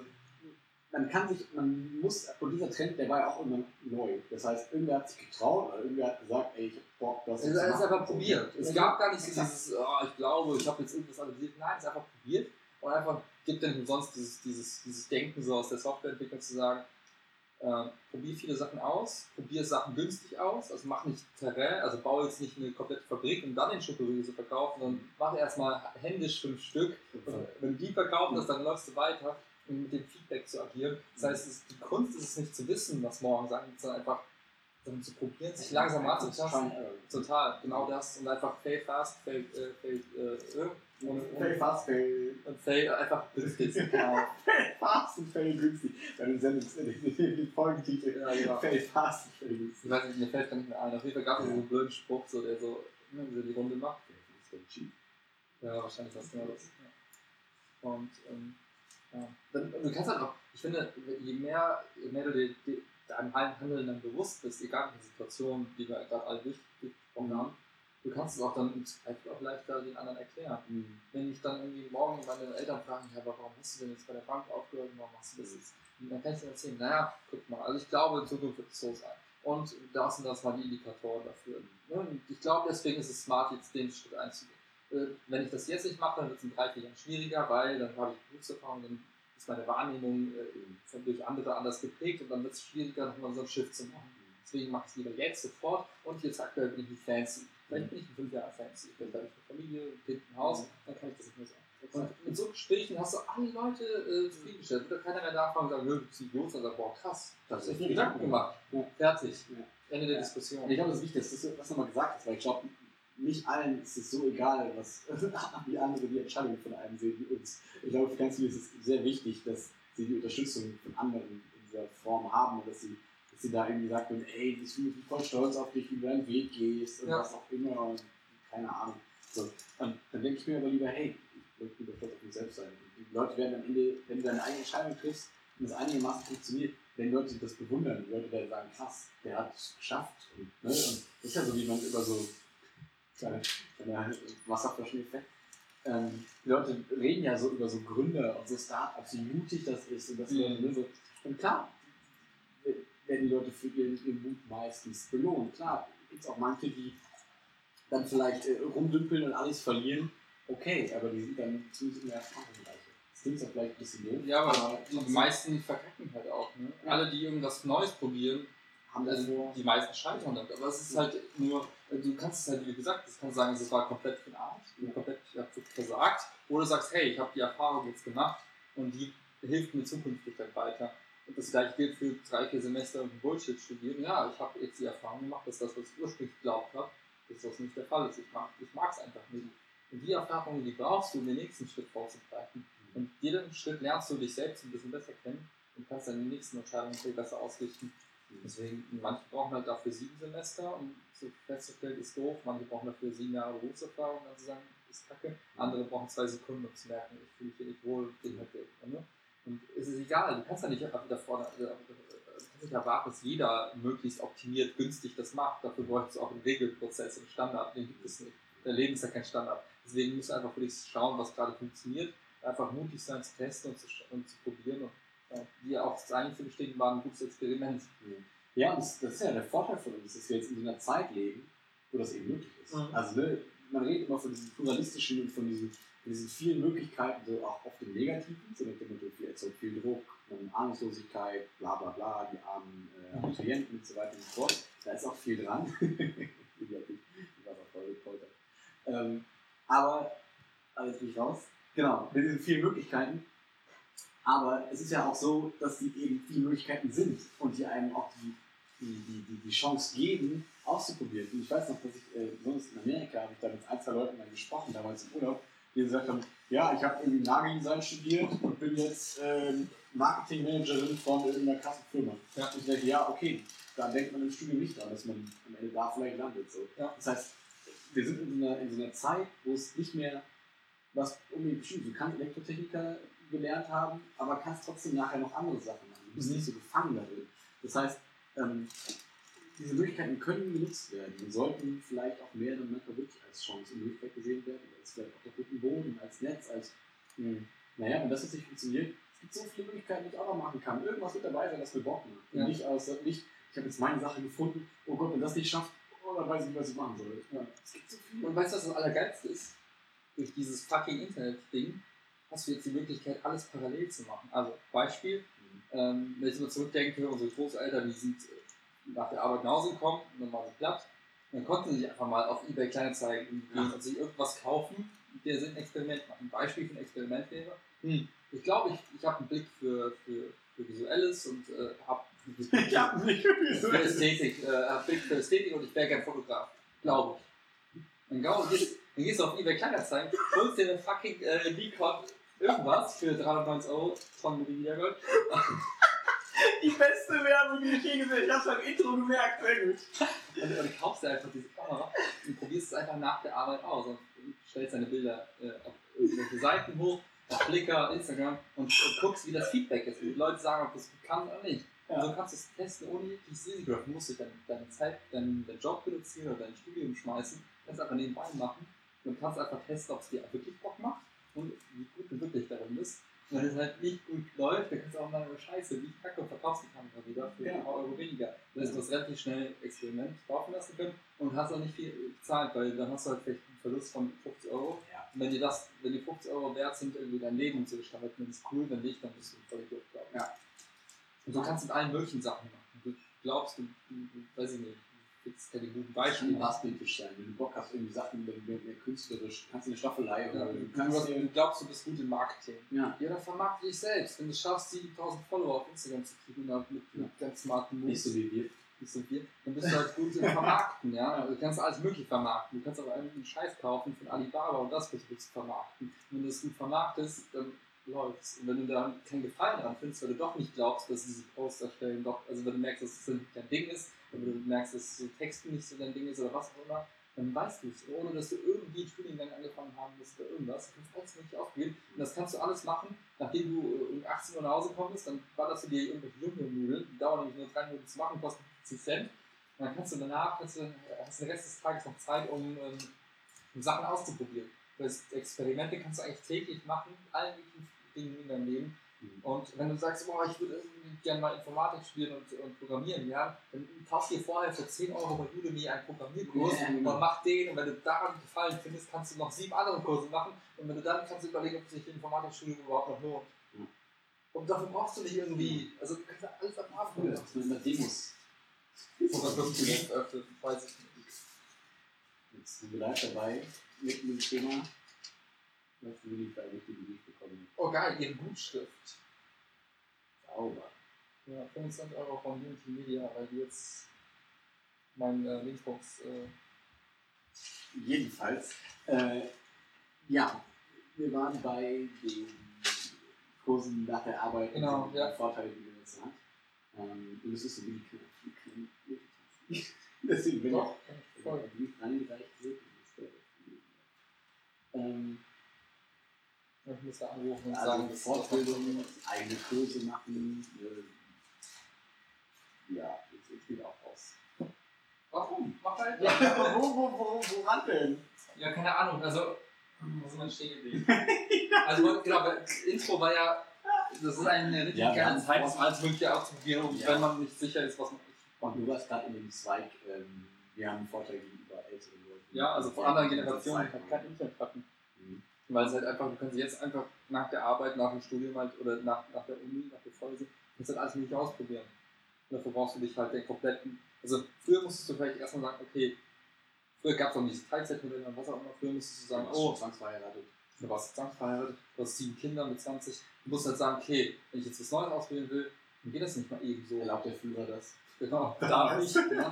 man kann sich, man muss, und dieser Trend, der war ja auch immer neu. Das heißt, irgendwer hat sich getraut oder irgendwer hat gesagt, ey, ich hab Bock, das Es ist zu alles machen. einfach probiert. Es gab gar nicht so dieses, oh, ich glaube, ich habe jetzt irgendwas analysiert. Nein, es ist einfach probiert und einfach gibt nicht umsonst dieses, dieses, dieses Denken so aus der Softwareentwicklung zu sagen, äh, probier viele Sachen aus, probier Sachen günstig aus, also mach nicht Terrain, also baue jetzt nicht eine komplette Fabrik, um dann den Schokoriegel zu verkaufen, sondern mach erstmal händisch fünf Stück. Und wenn du die verkauft hast, dann läufst du weiter, um mit dem Feedback zu agieren. Das heißt, es, die Kunst ist es nicht zu wissen, was morgen sein wird, sondern einfach dann zu probieren, sich langsam anzutasten. Total, genau das. Und einfach fail fast, fail, äh, fail, äh, und, Fail fast, fail. und fail einfach günstig. genau. Fail fast und fail günstig. Deine Sendung den Folgentitel. Ja, genau. Fail fast und fail Ich günstig. weiß nicht, mir fällt gar nicht mehr ein. Auf jeden Fall gab es so einen blöden Spruch, so, der so, ne, so die Runde macht. Ja, wahrscheinlich was genau das. Ja. Und ähm, ja. Dann, du kannst halt auch, ich finde, je mehr, je mehr du dir, dir deinem Handeln dann bewusst bist, egal welche Situation, die wir gerade alle durchgesprochen haben, du kannst es auch dann im Zweifel auch leichter den anderen erklären. Wenn ich dann irgendwie morgen meine Eltern fragen, ja, warum hast du denn jetzt bei der Bank aufgehört, warum machst du das jetzt? Und dann kann ich ihnen erzählen, naja, guck mal, also ich glaube, in Zukunft wird es so sein. Und das und das waren die Indikatoren dafür. Ne? Und ich glaube, deswegen ist es smart, jetzt den Schritt einzugehen. Äh, Wenn ich das jetzt nicht mache, dann wird es in drei, vier Jahren schwieriger, weil dann habe ich Berufserfahrung, dann ist meine Wahrnehmung äh, durch andere anders geprägt und dann wird es schwieriger, nochmal so ein Shift zu machen. Deswegen mache ich es lieber jetzt sofort und jetzt aktuell bin ich nicht fancy. Vielleicht bin ich in fünf Jahren fancy. Vielleicht habe ich eine Familie, ein Kind, ein Haus, dann kann ich das nicht mehr sagen. Und mit so Gesprächen hast du alle Leute äh, zufriedengestellt. Wird keiner mehr nachfragen und sagen, bist Idiot, sondern boah, krass, da hast du echt Gedanken gemacht. Ja. Fertig. Ja. Ende der Ja. Diskussion. Und ich glaube, das ist wichtig, dass du das nochmal gesagt hast, weil ich glaube, nicht allen ist es so egal, was, wie andere die Entscheidungen von einem sehen wie uns. Ich glaube, für ganz viele ist es sehr wichtig, dass sie die Unterstützung von anderen in dieser Form haben und dass sie, dass sie da irgendwie sagen, ey, ich bin voll stolz auf dich, wie du deinen Weg gehst und Ja. was auch immer und keine Ahnung. So. Und dann denke ich mir aber lieber, hey, ich möchte lieber stolz auf mich selbst sein. Die Leute werden am Ende, wenn du deine eigene Entscheidung triffst und das einigermaßen funktioniert, wenn Leute das bewundern, die Leute werden sagen, krass, der hat es geschafft. Und, ne? und das ist ja so, wie man über so kleine, kleine Wasserflaschen Effekt. Ähm, die Leute reden ja so über so Gründer und so Startups, wie mutig das ist und das Mhm. Ne, so. Und klar, werden die Leute für ihren, ihren Mut meistens belohnt. Klar, gibt es auch manche, die dann vielleicht äh, rumdümpeln und alles verlieren. Okay, aber die sind dann zumindest in der Erfahrungsreiche. Das klingt zwar vielleicht ein bisschen doof, Ja, aber die trotzdem meisten verkacken halt auch. Ne? Ja. Alle, die irgendwas Neues probieren, haben das also vor. die meisten scheitern damit. Aber es ist halt nur, du kannst es halt, wie gesagt, du kannst sagen, es war komplett für den Arsch, bin komplett versagt. Oder du sagst, hey, ich habe die Erfahrung jetzt gemacht und die hilft mir zukünftig dann weiter. Und das gleiche gilt für drei, vier Semester Bullshit studieren. Ja, ich habe jetzt die Erfahrung gemacht, dass das, was ich ursprünglich geglaubt habe, dass das nicht der Fall ist. Ich mag es ich einfach nicht. Und die Erfahrungen, die brauchst du, um den nächsten Schritt vorzugreifen. Und jeden Schritt lernst du dich selbst ein bisschen besser kennen und kannst die nächsten Entscheidungen viel besser ausrichten. Deswegen, manche brauchen halt dafür sieben Semester, um so festzustellen, ist doof. Manche brauchen dafür sieben Jahre Berufserfahrung, um dann zu sagen, ist kacke. Andere brauchen zwei Sekunden, um zu merken, ich fühle mich hier nicht wohl, geht halt. Ne? Und es ist egal, du kannst ja nicht einfach davor, äh, du kannst nicht erwarten, dass jeder möglichst optimiert, günstig das macht. Dafür bräuchte es auch einen Regelprozess, einen Standard, den gibt es nicht. Der Leben ist ja kein Standard. Deswegen musst du einfach für dich schauen, was gerade funktioniert, einfach mutig sein zu testen und zu, und zu probieren. Und ja, die auch eigentlich zu bestätigen waren, ein gutes Experiment. Ja, und das, das ist ja der Vorteil von uns, dass wir jetzt in so einer Zeit leben, wo das eben möglich ist. Mhm. Also ne, man redet immer von diesen pluralistischen und von diesen, von diesen vielen Möglichkeiten, so auch auf dem Negativen, so mit dem Motto, viel, erzeugt viel Druck, Ahnungslosigkeit, bla bla bla, die armen äh, Abiturienten und so weiter und so fort. Da ist auch viel dran. ich war auch voll gepoltert. Ähm, aber, bin ich raus. Genau, mit diesen vielen Möglichkeiten. Aber es ist ja auch so, dass die eben viele Möglichkeiten sind und die einem auch die, die, die, die, die Chance geben, auszuprobieren. Und ich weiß noch, dass ich, äh, besonders in Amerika, habe ich da mit ein, zwei Leuten mal gesprochen, damals im Urlaub, die gesagt haben, ja, ich habe irgendwie Nageldesign studiert und bin jetzt ähm, Marketingmanagerin von irgendeiner krassen Firma. Ja. Und ich denke, ja, okay, da denkt man im Studium nicht dran, dass man am Ende da vielleicht landet. So. Ja. Das heißt, wir sind in so, einer, in so einer Zeit, wo es nicht mehr was unbedingt bestimmt. Du kannst Elektrotechniker gelernt haben, aber kannst trotzdem nachher noch andere Sachen machen. Du bist Mhm. nicht so gefangen darin. Das heißt, ähm, diese Möglichkeiten können genutzt werden und sollten vielleicht auch mehr dann manchmal wirklich als Chance und Möglichkeit gesehen werden, als vielleicht auch der guten Boden, als Netz, als, mh, naja, wenn das jetzt nicht funktioniert, es gibt so viele Möglichkeiten, die ich auch noch machen kann. Irgendwas wird dabei sein, das mir Bock macht. Und Ja. nicht aus, nicht, ich habe jetzt meine Sache gefunden, oh Gott, wenn das nicht schafft, oh, dann weiß ich nicht, was ich machen soll. Ja. Es gibt so viel. Und weißt du, was das Allergeilste ist? Durch dieses fucking Internet-Ding hast du jetzt die Möglichkeit, alles parallel zu machen. Also Beispiel, ähm, wenn ich so zurückdenke, unsere Großeltern, die sind äh, nach der Arbeit nach Hause gekommen und dann waren sie platt. Dann konnten sie sich einfach mal auf Ebay Kleinanzeigen gehen Ja. und sich irgendwas kaufen, der sind Experiment machen. Ein Beispiel für ein Experiment wäre, hm, ich glaube, ich, ich habe einen Blick für, für, für Visuelles und äh, habe Ich hab nicht für Ästhetik, äh, hab Blick für Ästhetik und ich wäre gern Fotograf. Glaube ich. Dann, gau- gehst, dann gehst du auf eBay Kleinanzeigen, holst dir eine fucking äh, Nikon irgendwas für 390 Euro von Wiedergold Die beste Werbung, die ich je gesehen habe. Ich hab's beim Intro gemerkt, sehr gut. und, und kaufst dir einfach diese Kamera und probierst es einfach nach der Arbeit aus und stellst deine Bilder äh, auf irgendwelche Seiten hoch, auf Flickr, Instagram und, und guckst, wie das Feedback ist. Und die Leute sagen, ob das kann oder nicht. Und so kannst du es testen ohne jegliches Risiko. Du musst deine, deine Zeit, deinen, deinen Job reduzieren oder dein Studium schmeißen. kannst einfach nebenbei machen und kannst einfach testen, ob es dir wirklich Bock macht und wie gut du wirklich darin bist. Wenn es halt nicht gut läuft, dann kannst du auch mal Scheiße, wie kacke und verkaufst die Kamera wieder für Ja. ein paar Euro weniger. Das heißt, du hast relativ schnell Experiment laufen lassen können und hast auch nicht viel gezahlt, weil dann hast du halt vielleicht einen Verlust von 50 Euro. Ja. Und wenn dir das, wenn die 50 Euro wert sind, irgendwie dein Leben zu gestalten, dann ist cool, wenn nicht, dann bist du voll Idiot, glaube ich. Ja. Und so kannst du mit allen möglichen Sachen machen. Du glaubst, du, du, du weiß ich nicht, du findest keine guten Beispiele. Beispiel basteltisch sein. Wenn du Bock hast, irgendwie Sachen mehr, mehr, mehr künstlerisch, kannst du eine Staffelei Ja, oder du, du du, kannst du glaubst, du bist gut im Marketing. ja, Ja, dann vermarkte dich selbst. Wenn du es schaffst, 7000 Follower auf Instagram zu kriegen und mit, mit ganz smarten nicht so wie wir. nicht so viel, dann bist du halt gut im Vermarkten, ja. Also du kannst alles mögliche vermarkten. Du kannst aber einen Scheiß kaufen von Alibaba und das bist du gut zu vermarkten. Und wenn du es gut vermarktest, dann läuft's. Und wenn du dann keinen Gefallen daran findest, weil du doch nicht glaubst, dass diese Posts erstellen doch, also wenn du merkst, dass es nicht dein Ding ist, wenn du merkst, dass so Texten nicht so dein Ding ist oder was auch immer, dann weißt du es, ohne dass du irgendwie Studiengang angefangen haben musst oder irgendwas. Du kannst alles mögliche ausprobieren. Und das kannst du alles machen, nachdem du äh, um 18 Uhr nach Hause kommst, dann ballerst du dir irgendwelche Junge-Nudeln, die dauern nämlich nur drei Minuten zu machen, kosten 50 Cent. Und dann kannst du danach, kannst du, hast du den Rest des Tages noch Zeit, um, ähm, um Sachen auszuprobieren. Das Experimente kannst du eigentlich täglich machen, allen möglichen Dingen in deinem Leben. Mhm. Und wenn du sagst, boah, ich würde gerne mal Informatik studieren und, und programmieren lernen, dann kauf dir vorher für 10 Euro bei Udemy einen Programmierkurs Ja, und mach den. Und wenn du daran gefallen findest, kannst du noch sieben andere Kurse machen. Und wenn du dann kannst du überlegen, ob sich die Informatikstudium überhaupt noch lohnt. Ja. Und dafür brauchst du nicht irgendwie, also du kannst ja alles am Abend Cool, das sind immer Demos. Oder das Projekt öffnen, weiß ich nicht. Jetzt sind wir live dabei mit dem Thema, was wir nicht für eine richtige Idee bekommen. Oh geil, ihre Gutschrift. Sauber. Ja, 25 Euro von Unity Media, weil die jetzt mein äh, Linksbox äh, Jedenfalls, äh, ja, wir waren bei den Kursen nach der Arbeit Genau, und ja. Vorteile, die man jetzt hat. Ähm, und es ist so wie die. Deswegen, kann ich voll. reingereicht wird, ähm, Ich muss da anrufen und also sagen, Fortbildungen, eigene Kurse machen. Äh, ja, jetzt, jetzt geht auch raus. Warum? Mach halt. Ja, wo, wo, wo, woran denn? Ja, keine Ahnung. Also, sind wir stehen geblieben? Also, genau, Intro war ja, das ist eine richtig Ja, geile Zeit, vor- das alles Mögliche auszuprobieren, und Ja. wenn man nicht sicher ist, was man. Und du warst gerade in dem Zweig, ähm, wir haben einen Vorteil gegenüber älteren Leuten. Ja, also vor anderen Generationen die halt kein Internet. Weil es halt einfach, du kannst jetzt einfach nach der Arbeit, nach dem Studium halt, oder nach, nach der Uni, nach der Vorlesung, kannst halt alles mögliche ausprobieren. Und dafür brauchst du dich halt den kompletten. Also früher musstest du vielleicht erstmal sagen, okay, früher gab es auch dieses Teilzeitmodell und was auch immer, früher musstest du sagen, oh, oh, zwangsverheiratet. du warst zwangsverheiratet, du hast sieben Kinder mit 20, du musst halt sagen, okay, wenn ich jetzt was Neues ausprobieren will, dann geht das nicht mal eben so. Erlaubt der Führer das? Genau, darf ich. Ja.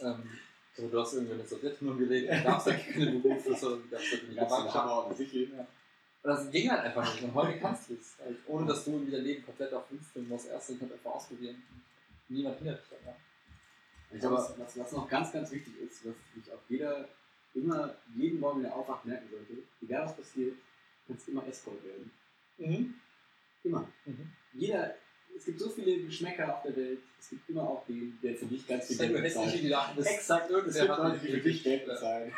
ähm, also du hast irgendwie in der Sowjetunion gelebt, du darfst ja keine Berufe, sondern du darfst und Sichel. ja. Aber das ging halt einfach nicht. Und heute kannst du es. Halt, ohne dass du dein Leben komplett auf filmen musst. Erst den halt einfach ausprobieren. Niemand hindert dich daran. Ich glaube, was, was, noch ganz, ganz wichtig ist, was sich auch jeder immer jeden Morgen, wenn er aufwacht, merken sollte, egal was passiert, kannst immer Escort werden. Mhm. Immer. Mhm. Jeder, es gibt so viele Geschmäcker auf der Welt, es gibt immer auch den, der für dich ganz viel Geld bezahlt. Exakt, es Irgendwer gibt Leute, die für dich Geld bezahlen.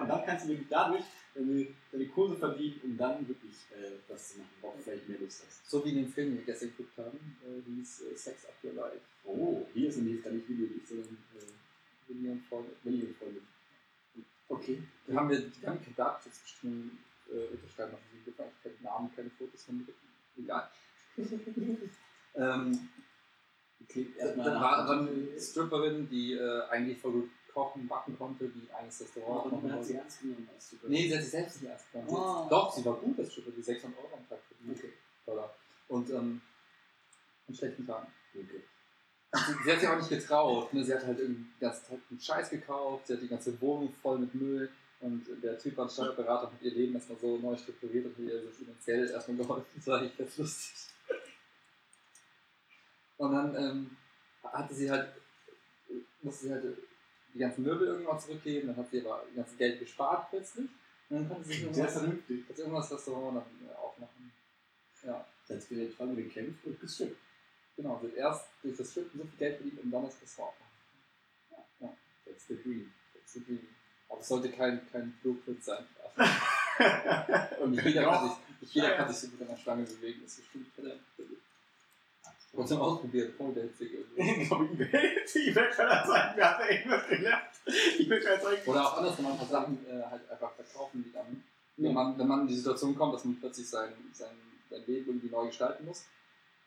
Und dann kannst du wirklich dadurch deine, deine Kurse verdienen, um dann wirklich äh, das zu machen, worauf du vielleicht mehr Lust hast. So wie in dem Film, den wir gestern geguckt haben, äh, hieß äh, Sex Up Your Life. Oh, hier ist nämlich jetzt gar nicht Video, sondern äh, William Freunde. Familienfreunde. Okay. Wir haben, wir, wir haben kein Datenschutz bestimmt äh, unterschreiben, ich gefallen Ich keine Namen, keine Fotos von mir. Egal. ähm, Klebt dann war dann eine Stripperin, die äh, eigentlich voll gut kochen, backen konnte, die eigentlich Oh, Restaurant man hat sie ernst genommen als Super. Nee, sie hat sich selbst nicht ernst genommen. Oh. Doch, sie war gut als Stripper, die 600 Euro am Tag verdient. Okay. Dollar. Und ähm, an schlechten Tagen. okay. Sie, sie hat sich auch nicht getraut. Ne? Sie hat halt irgendwie den ganzen Tag einen Scheiß gekauft, sie hat die ganze Wohnung voll mit Müll. Und der Typ war Steuerberater hat ihr Leben erstmal so neu strukturiert und hat ihr so finanziell erstmal geholfen. Das war echt ganz lustig. Und dann ähm, hatte sie halt, musste sie halt die ganzen Möbel irgendwann zurückgeben, dann hat sie aber das ganze Geld gespart plötzlich. Und dann konnte sie sich irgendwas, jetzt irgendwas Restaurant dann äh, aufmachen. Ja, heißt, wir haben gekämpft und gestrippt. genau. Hat erst durch das Strippen so viel Geld verdient und dann das Restaurant aufmachen. Ja, ja. That's the dream. Das ist irgendwie- Aber es sollte kein, kein Blueprint sein. Und jeder, kann sich, jeder kann sich so gut an der Stange bewegen. Das ist bestimmt verdammt. Trotzdem ausprobiert, voll witzig irgendwie. Ich glaube, ich werde schon sagen, wir haben irgendwas gelernt. Ich will schon sagen, Oder auch andersrum einfach Sachen äh, halt einfach verkaufen, die dann, wenn man, wenn man in die Situation kommt, dass man plötzlich sein, sein, sein Leben irgendwie neu gestalten muss,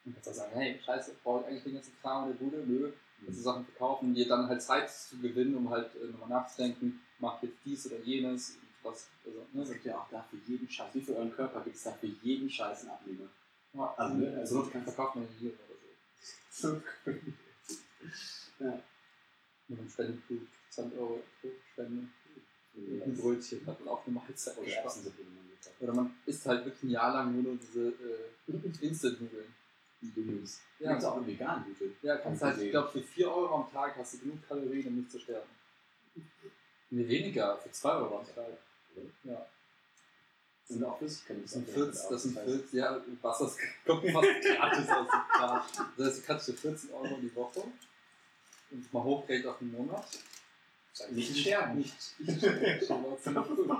dann kannst du sagen, hey, scheiße, brauche ich eigentlich den ganzen Kram in der Bude? Nö, kannst du Sachen verkaufen, dir dann halt Zeit zu gewinnen, um halt äh, nochmal nachzudenken, mach jetzt dies oder jenes, und was, also, ne, sagt ja auch da für jeden Scheiß. Wie für euren Körper gibt es da für jeden Scheiß einen Abnehmer. ja, Also, ne, also- also, kann verkauft man hier oder so. So Ja. Mit einem Spendenbuch, 20 Euro pro Spende, ein Brötchen, hat man auch eine Mahlzeit Oder gekauft Oder man isst halt wirklich ein Jahr lang nur noch diese äh, Instant-Nudeln. Die Dummies. Ja. Es auch einen veganen Nudeln. Ja, kannst halt, ich ich glaube, für 4 Euro am Tag hast du genug Kalorien, um nicht zu sterben. Nee, weniger, für 2 Euro am Tag. Ja. Das sind auch Flüssigkeiten. Das sind 40, das sind 40, ja, Wasser kommt fast gratis aus dem Glas. Das heißt, du kannst für 14 Euro die Woche und mal hochrechnen auf den Monat. Nicht sterben. Nicht, nicht sterben.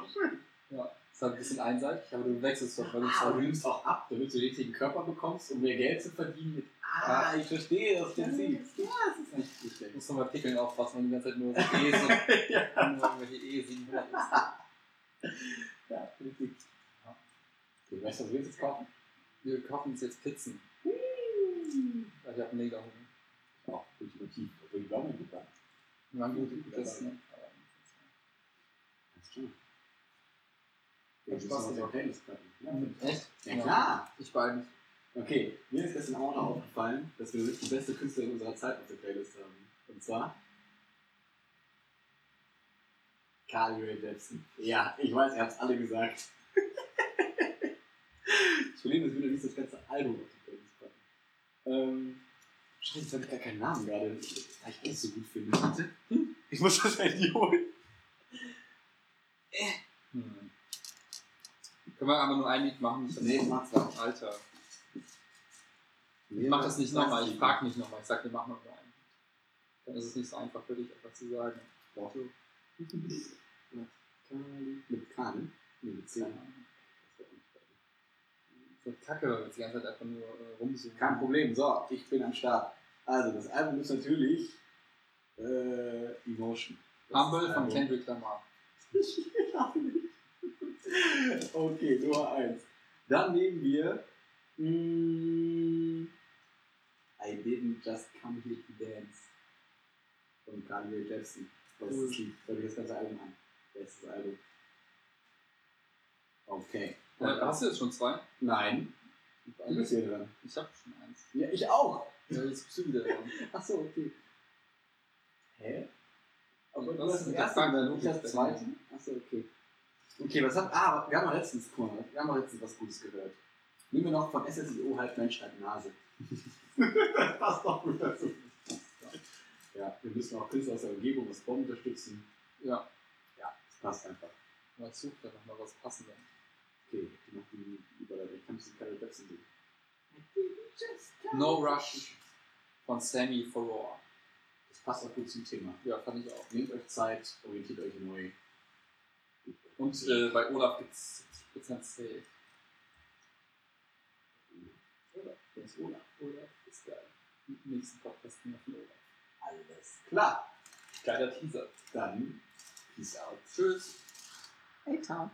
Ja, ist halt ein bisschen einseitig, aber du wechselst doch, weil du Ah, zwar du nimmst auch ab, damit du den richtigen Körper bekommst, um mehr Geld zu verdienen. Mit, ah, ich verstehe das Prinzip. Ja, das ist nicht, schlecht. Muss man bei Pickeln aufpassen, wenn die ganze Zeit nur so E's und ja, nur irgendwelche E700 ist. ja, richtig. Du weißt, was wir jetzt kaufen? Wir kaufen uns jetzt Pizzen. Ich habe mega Hunger. Auch ultimativ. Obwohl die Blumen gut waren. Haben gute Pizzen. Alles klar. Hat Ja, Spaß Spaß gemacht. Playlist packen. Ja, Echt? ja klar. Ich beide. Okay, mir ist gestern auch noch aufgefallen, dass wir die beste Künstlerin unserer Zeit auf der Playlist haben. Und zwar Carly Rae Jepsen. Ja, ich weiß, ihr habt es alle gesagt. Das Problem ist wieder nicht das ganze Album auf die Playlist packen. Ähm, Scheiße, jetzt habe ich gar keinen Namen gerade, weil ich alles so gut finde. Warte. Ich muss das Handy holen. Hm. Können wir aber nur ein Lied machen? Ich Nee, mach zwei. Alter. Ich mach das nicht nochmal, ich frag nicht nochmal. Ich sag, wir machen noch nur einen. Dann ist es nicht so einfach für dich, einfach zu sagen. Doch. Mit K, ne? Mit C. Keine So Kacke, weil wir jetzt die ganze Zeit einfach nur äh, rumsuchen. Kein Problem, so, ich bin am Start. Also, das Album ist natürlich äh, Emotion. Das Humble von. Kendrick Lamar. okay, Nummer 1. Dann nehmen wir mm, I didn't just come here to dance von Rae Jepsen. Das ist das Lied. Hör dir das ganze Album an. Bestes Album. Okay. Äh, hast du jetzt schon zwei? Nein, du bist hier dran. Ich hab schon eins. Ja, ich auch. Ja, jetzt bist du wieder dran. Achso, okay. Hä? Aber Was du hast ist das mit der erste, Frage? ich das zweite? Achso, okay. Okay, was hat. Ah, wir haben doch letztens, mal, wir haben doch letztens was Gutes gehört. Nehmen wir noch von SSIO halb Mensch, halb Nase. das passt doch gut dazu. Ja, wir müssen auch Künstler aus der Umgebung, aus Bonn unterstützen. Ja, Ja, das passt einfach. mal such da noch mal was passendes. Okay, ich mach die Überleitung. Ich kann ein bisschen Carol Jackson. No Rush von Sammy Farrar. Das passt auch gut zum Thema. Ja, fand ich auch. Nehmt euch Zeit, orientiert euch neu. Und äh, bei Olaf gibt's 70% Sale. Oder? Wer ist Olaf? Olaf ist geil. Im nächsten Podcast machen wir Olaf. Alles klar. Geiler Teaser. Dann, peace out. Tschüss. Hey, Tom.